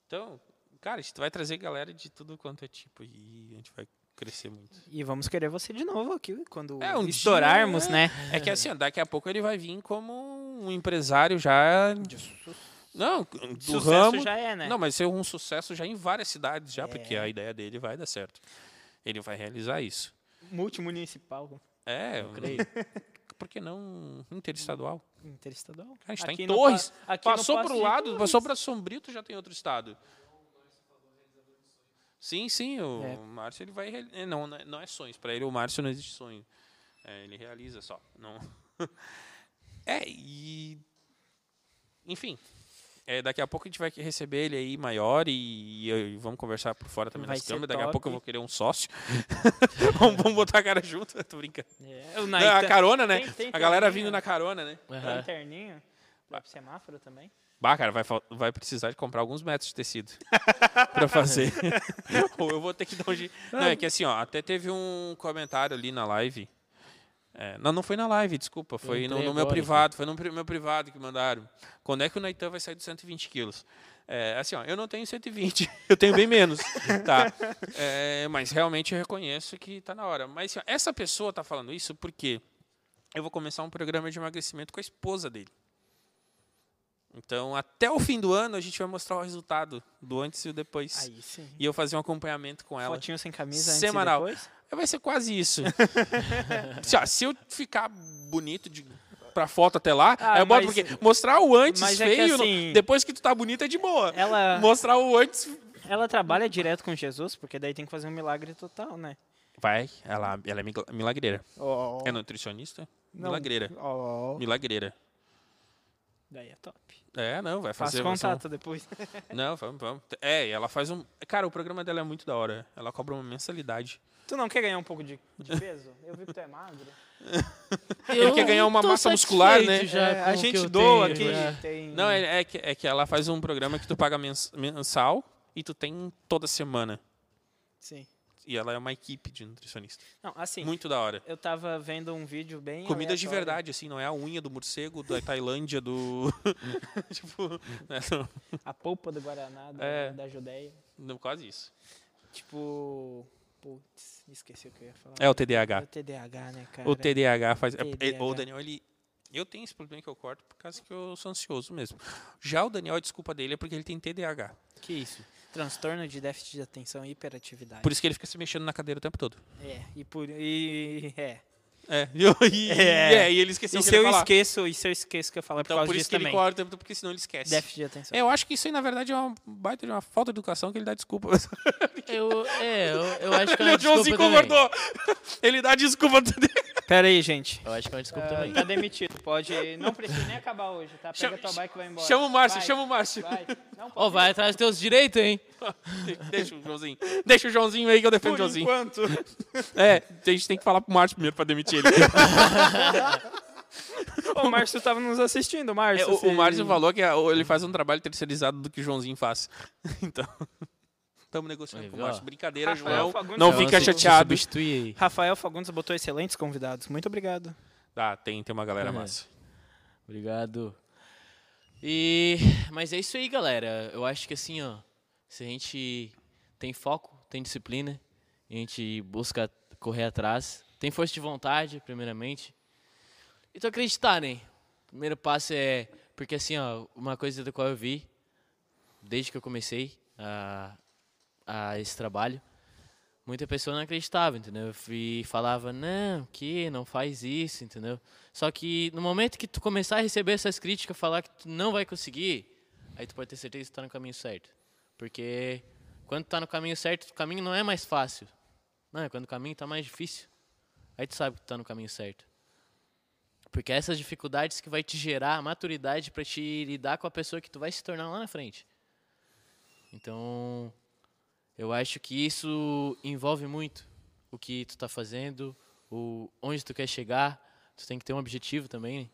Então, cara, a gente vai trazer galera de tudo quanto é tipo e a gente vai crescer muito. E vamos querer você de novo aqui quando É, um estourarmos, dia, né? É que assim, daqui a pouco ele vai vir como um empresário já Não, do Sucesso ramo. já é, né? Não, mas ser um sucesso já em várias cidades já, porque a ideia dele vai dar certo. Ele vai realizar isso. Multimunicipal, É, Eu creio. por que não interestadual? interestadual. A gente tá Aqui em Torres. Pa- Passou Passo pro de lado, Torres. passou para Sombrio, tu já tem outro estado. Sim, sim, o É. Márcio ele vai é, não, não é- não é sonhos, para ele o Márcio não existe sonho. É, ele realiza só, não. É, e enfim, é, daqui a pouco a gente vai receber ele aí maior e, e vamos conversar por fora também Vai nas câmeras. Daqui a pouco eu vou querer um sócio. vamos, vamos botar a cara junto, tô brincando. É, Não, a carona, né? Tem- tem a galera vindo na carona, né? Interninho. Vai pro semáforo também. Bah, cara, vai, vai precisar de comprar alguns metros de tecido pra fazer. Ou eu vou ter que dar um jeito. Não, é que assim, ó, até teve um comentário ali na live. É, não, não foi na live, desculpa. Foi no, no meu agora privado. Foi no meu privado que mandaram. Quando é que o Naitan vai sair dos 120 quilos? É, assim, ó, eu não tenho 120, eu tenho bem menos, tá? É, mas realmente eu reconheço que tá na hora. Mas assim, ó, essa pessoa tá falando isso porque eu vou começar um programa de emagrecimento com a esposa dele. Então, até o fim do ano, a gente vai mostrar o resultado do antes e o depois. Aí sim. E eu fazer um acompanhamento com ela. Fotinho sem camisa Semanal. antes e depois. Vai ser quase isso. se, ó, se eu ficar bonito de, pra foto até lá, Ah, aí eu boto mas- porque mostrar o antes mas é que feio, assim- depois que tu tá bonito é de boa. Ela, Mostrar o antes... ela trabalha direto com Jesus, porque daí tem que fazer um milagre total, né? Vai, ela, ela é milagreira. Oh, É nutricionista? Não. Milagreira. oh, Milagreira. daí é top. É, não, vai fazer... um- contato depois. Não, vamos, vamos. É, e ela faz um... Cara, o programa dela é muito da hora. Ela cobra uma mensalidade. tu não quer ganhar um pouco de, de peso? Eu vi que tu é magro. Ele quer ganhar uma massa muscular, né? já É, a gente doa tenho aqui. já. Tem... Não, é, é que, é que ela faz um programa que tu paga mens- mensal e tu tem toda semana. Sim. E ela é uma equipe de nutricionista. Não, assim, Muito da hora. eu tava vendo um vídeo bem Comida de verdade, assim, não é a unha do morcego da Tailândia, do. tipo. né, A polpa do Guaraná da, É. da Judéia. não, quase isso. Tipo... Putz, esqueci o que eu ia falar. É o É TDAH. o TDAH, né, cara? O TDAH faz. é- é- TDAH. o Daniel, ele. Eu tenho esse problema que eu corto por causa que eu sou ansioso mesmo. Já o Daniel, a desculpa dele é porque ele tem TDAH. Que isso? Transtorno de déficit de atenção e hiperatividade. Por isso que ele fica se mexendo na cadeira o tempo todo. É, e por... E, é. É, e, eu- e, É. é, e ele esqueceu E o que se ele eu falar. esqueço, e se eu esqueço que eu falo é por Então, causa por isso que ele também. corta o tempo todo, porque senão ele esquece. Déficit de atenção. É, Eu acho que isso aí, na verdade, é uma baita de uma falta de educação que ele dá desculpa. Eu, é, eu, eu acho que é uma o Joãozinho desculpa também. concordou. Ele dá desculpa. Pera aí, gente. Eu acho que é uma desculpa Ah, também. tá demitido. Pode... Não precisa nem acabar hoje, tá? Pega Chama- tua bike e vai embora. Chama o Márcio, Vai, chama o Márcio. Vai. Não, pode vai atrás dos teus direitos, hein? Deixa o Joãozinho. Deixa o Joãozinho aí que eu defendo o Por Joãozinho. enquanto. É, a gente tem que falar pro Márcio primeiro pra demitir o Márcio tava nos assistindo, É, Márcio. o, se- o Márcio falou que a- ele faz um trabalho terceirizado do que o Joãozinho faz. Então, estamos negociando Aí, com o. Márcio. Brincadeira, Rafael João. Fagundes Não Então, fica chateado. Rafael Fagundes botou excelentes convidados. Muito obrigado. Tá, tem, tem uma galera É. massa. Obrigado. E mas é isso aí, galera. Eu acho que assim, ó, se a gente tem foco, tem disciplina, a gente busca correr atrás, tem força de vontade, primeiramente. E tu acreditar, né? O primeiro passo é porque assim, ó, uma coisa da qual eu vi desde que eu comecei a, a esse trabalho, muita pessoa não acreditava, entendeu? E falava, não, que não faz isso, entendeu? Só que no momento que tu começar a receber essas críticas, falar que tu não vai conseguir, aí tu pode ter certeza que tu tá no caminho certo. Porque quando tu tá no caminho certo, o caminho não é mais fácil. Não, é quando o caminho tá mais difícil. Aí tu sabe que tu tá no caminho certo. Porque é essas dificuldades que vai te gerar a maturidade para te lidar com a pessoa que tu vai se tornar lá na frente. Então, eu acho que isso envolve muito o que tu tá fazendo, o onde tu quer chegar. Tu tem que ter um objetivo também. né?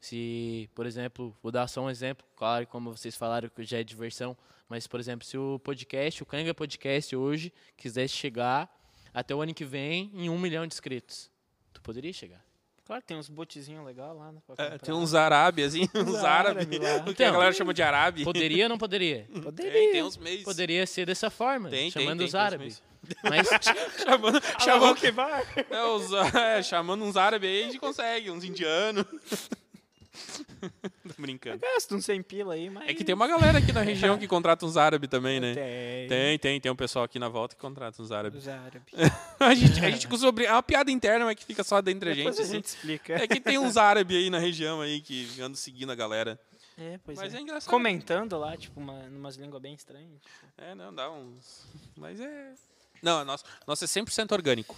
Se, por exemplo, vou dar só um exemplo, claro, como vocês falaram que já é diversão, mas, por exemplo, se o podcast, o Canga Podcast hoje, quisesse chegar até o ano que vem em um milhão de inscritos, tu poderia chegar. Claro, tem uns botezinhos legais lá, né? pra É, tem uns árabes, assim, uns árabes. árabe. O que a Então, galera chama de árabe. Poderia ou não poderia? Poderia. Tem, tem uns meios. Poderia ser dessa forma, Tem, chamando tem, os árabes. Mas chamando, chamando, que vai. é, os, é, chamando uns árabes aí, a gente consegue, uns indianos. Tô brincando. Gasta uns 100 pila aí, mas... É que tem uma galera aqui na região que contrata uns árabes também, né? Tem. Tem, tem, tem um pessoal aqui na volta que contrata uns árabes. Os árabes. A gente, a gente costuma É uma piada interna, mas que fica só dentro da gente. Depois a assim. gente explica. É que tem uns árabes aí na região aí que andam seguindo a galera. É, pois Mas é. é engraçado. Comentando lá, tipo, uma, umas línguas bem estranhas. tipo. É, não, dá uns. Mas é. Não, nosso, nosso é 100% orgânico.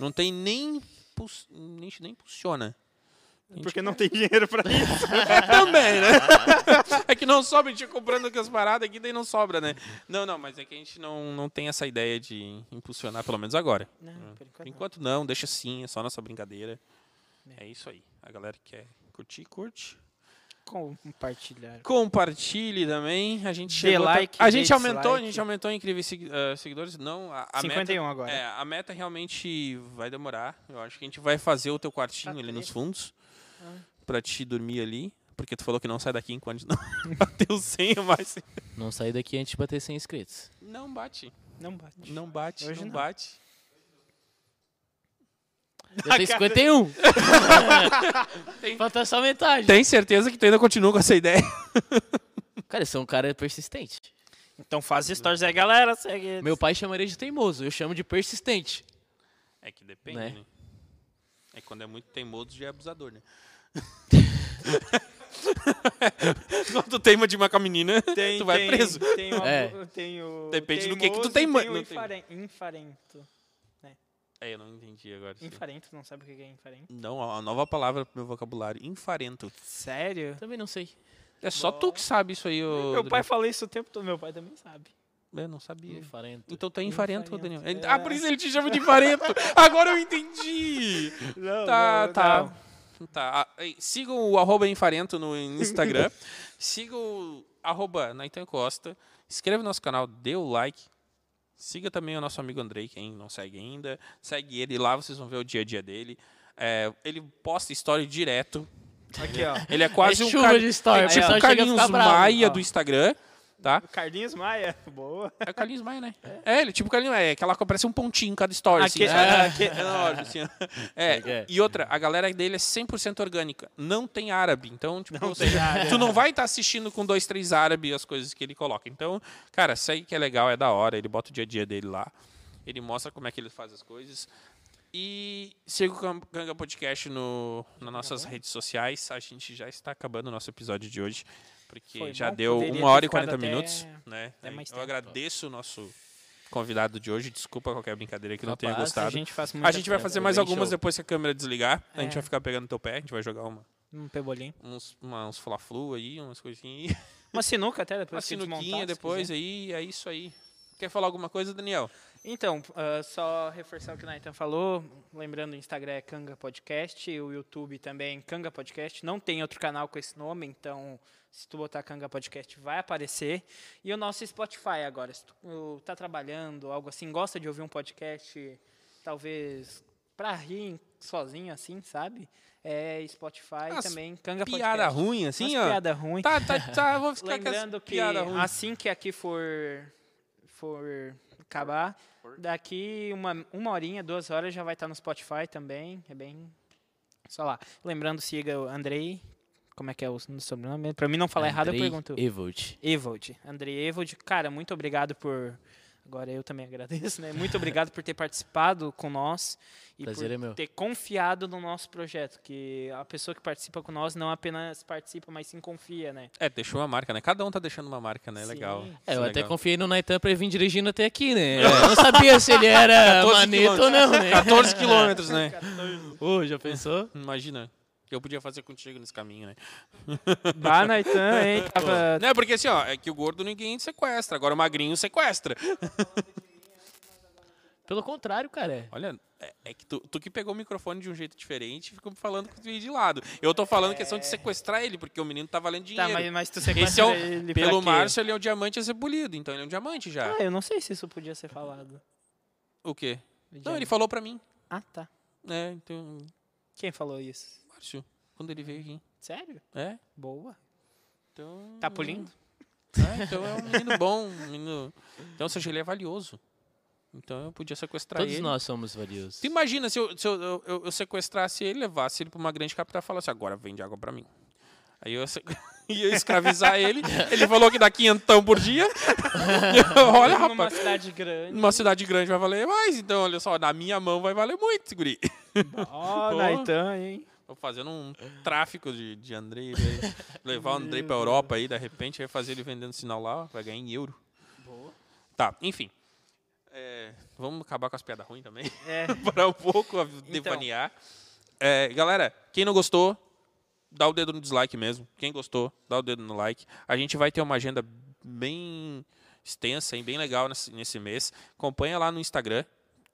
Não tem nem. pus- Nem, nem funciona. A Porque não tem dinheiro pra isso. Também, né? é que não sobra, a gente comprando com as paradas aqui, daí não sobra, né? Não, não, mas é que a gente não, não tem essa ideia de impulsionar, pelo menos agora. Não, por enquanto, Por não. enquanto não, deixa assim, é só nossa brincadeira. É isso aí. A galera que quer curtir, curte. Compartilhar. Compartilhe também. A gente Dê chegou like, A dê gente aumentou, a gente aumentou em incríveis eh, seguidores. Não, a, a 51 meta, agora. É, a meta realmente vai demorar. Eu acho que a gente vai fazer o teu quartinho Tá ali nos fundos. Ah. Pra te dormir ali. Porque tu falou que não sai daqui enquanto não bateu 100 ou mais. Não sair daqui antes de bater 100 inscritos. Não bate. Não bate. Não bate, Hoje não, não. bate. Eu tenho 51. Falta só metade. Tem certeza que tu ainda continua com essa ideia? Cara, eu sou um cara persistente. Então faz stories aí, galera. Segue. Meu pai chamaria de teimoso, eu chamo de persistente. É que depende, Né? né? É que quando é muito teimoso, já é abusador, né? quando tu teima de uma com a menina, Tem, tu vai tem, preso. Tem o, É. tem o Depende do que que tu teimoso tem, o infaren- infarento. É, eu não entendi agora. Infarento, não sabe o que é infarento? Não, a nova palavra pro meu vocabulário. Infarento. Sério? Também não sei. É só tu que sabe isso aí, ô. Meu pai fala isso o tempo todo, meu pai também sabe. Eu não sabia. Infarento. Então tu é infarento, Infarento, Daniel. é. Ah, por isso ele te chama de infarento. Agora eu entendi. Não, Tá, não, tá. não. Tá. ah, ei, Sigam o arroba infarento no Instagram. Sigam o arroba Naitan Costa. Inscreva no nosso canal, dê o like. Siga também o nosso amigo Andrei, quem não segue ainda. Segue ele lá, vocês vão ver o dia a dia dele. É, ele posta história direto. Aqui, ó. Ele é quase É um, chuva car... de story, é o tipo um a Carlinhos. Maia Ó. do Instagram, tá? Carlinhos Maia. Boa. É o Carlinhos Maia, né? É, ele, tipo o Carlinhos Maia, é que aparece um pontinho em cada story, assim, sabe? aqui- É enorme, assim. É, É. e outra, a galera dele é 100% orgânica. Não tem árabe. Então, tipo, Não árabe. tu não vai estar assistindo com dois, três árabes as coisas que ele coloca. Então, cara, segue que é legal, é da hora. Ele bota o dia a dia dele lá. Ele mostra como é que ele faz as coisas. E siga o Ganga Podcast no, nas nossas redes sociais. A gente já está acabando o nosso episódio de hoje. Porque Foi já deu poderia uma hora ter e 40 ficado até- minutos. Né? até mais Eu agradeço o nosso convidado de hoje. Desculpa qualquer brincadeira que não tenha Capaz, A gostado. gente A gente vai fazer mais bem algumas show. depois que a câmera desligar. A gente É. vai ficar pegando teu pé, a gente vai jogar uma, Um pebolim. uns, uma, uns fla-flu aí, umas coisinhas. Uma sinuca até Uma depois que sinuquinha depois aí, é isso aí. Quer falar alguma coisa, Daniel? Então, ah, só reforçar o que o Nathan falou. Lembrando, o Instagram é Kanga Podcast, o YouTube também Kanga Podcast. Não tem outro canal com esse nome, então se tu botar Kanga Podcast vai aparecer. E o nosso Spotify agora. Se tu tá trabalhando, algo assim, gosta de ouvir um podcast, talvez pra rir sozinho assim, sabe? É Spotify também, Kanga Piada Podcast. ruim, assim, Umas ó. piada ruim. Tá, tá, tá, vou ficar Lembrando que piada ruim. assim que aqui for, for acabar, daqui uma, uma horinha, duas horas já vai estar no Spotify também. É bem. Só lá. Lembrando, siga o Andrei. Como é que é o sobrenome? Pra mim não falar errado, eu Andrei pergunto. Evold. Evold. Andrei Evold. Cara, muito obrigado por. Agora eu também agradeço, né? Muito obrigado por ter participado com nós e Prazer por é meu. ter confiado no nosso projeto. Que a pessoa que participa com nós não apenas participa, mas sim confia, né? É, deixou uma marca, né? Cada um tá deixando uma marca, né? Sim. Legal. É, eu Isso até legal. confiei no Naitan pra ele vir dirigindo até aqui, né? Eu não sabia se ele era 14 manito ou não, né? 14 quilômetros, né? Ô, já pensou? Imagina. Que eu podia fazer contigo nesse caminho, né? Bah, Naitan, hein? Tava... Não, porque assim, ó, é que o gordo ninguém sequestra, agora o magrinho sequestra. Pelo contrário, cara. é. Olha, é, é que tu, tu que pegou o microfone de um jeito diferente e ficou falando com o de lado. Eu tô falando questão de sequestrar ele, porque o menino tá valendo dinheiro. Tá, mas, mas tu Esse sequestra é o, ele pelo? Márcio, ele é um diamante a ser polido, então ele é um diamante já. Ah, eu não sei se isso podia ser falado. O quê? Não, ele falou pra mim. Ah, tá. É, então, Quem falou isso? Márcio, quando ele veio aqui. Sério? É, Boa. então... Tá polindo? É, então é um menino bom, um menino... Então, ou seja, ele é valioso. Então eu podia sequestrar Todos ele. nós somos valiosos. Tu imagina se, eu, se eu, eu- eu sequestrasse ele, levasse ele pra uma grande capital e falasse, agora vende água pra mim. Aí eu ia escravizar ele. Ele falou que dá quinhentão por dia. olha, Numa rapaz. cidade grande. Numa cidade grande vai valer mais, então olha só, na minha mão vai valer muito, guri. Ó. Naitan, hein? Tô fazendo um tráfico de, de Andrei, levar o Andrei pra Europa aí, de repente, vai fazer ele vendendo sinal lá, vai ganhar em euro. Tá, enfim. É, vamos acabar com as piadas ruins também. É. Parar um pouco, a devanear. É, galera, quem não gostou, dá o dedo no dislike mesmo. Quem gostou, dá o dedo no like. A gente vai ter uma agenda bem extensa e bem legal nesse, nesse mês. Acompanha lá no Instagram,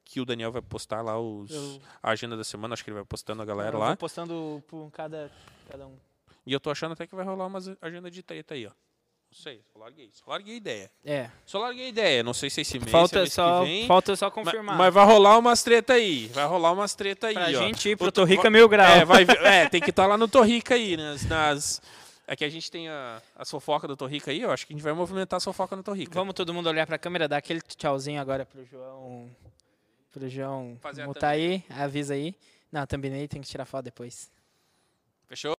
que o Daniel vai postar lá os, Eu- a agenda da semana. Acho que ele vai postando a galera Eu lá. vou postando por cada, cada um. E eu tô achando até que vai rolar uma agenda de treta aí, ó. Não sei, só larguei. Só larguei a ideia. É. Só larguei a ideia. Não sei se esse mês, se é Falta mês só, que vem. falta só Ma- confirmar. Mas vai rolar umas treta aí. Vai rolar umas treta aí, pra ó. gente ir pro Torrica Mil Grau. É, vai, é, tem que estar lá no Torrica aí, nas, nas... É que a gente tem a, a fofoca do Torrica aí, eu acho que a gente vai movimentar a fofoca no Torrica. Vamos todo mundo olhar pra câmera, dar aquele tchauzinho agora pro João. Pro João Fazer mutar aí, avisa aí. Não, também tem que tirar foto depois. Fechou?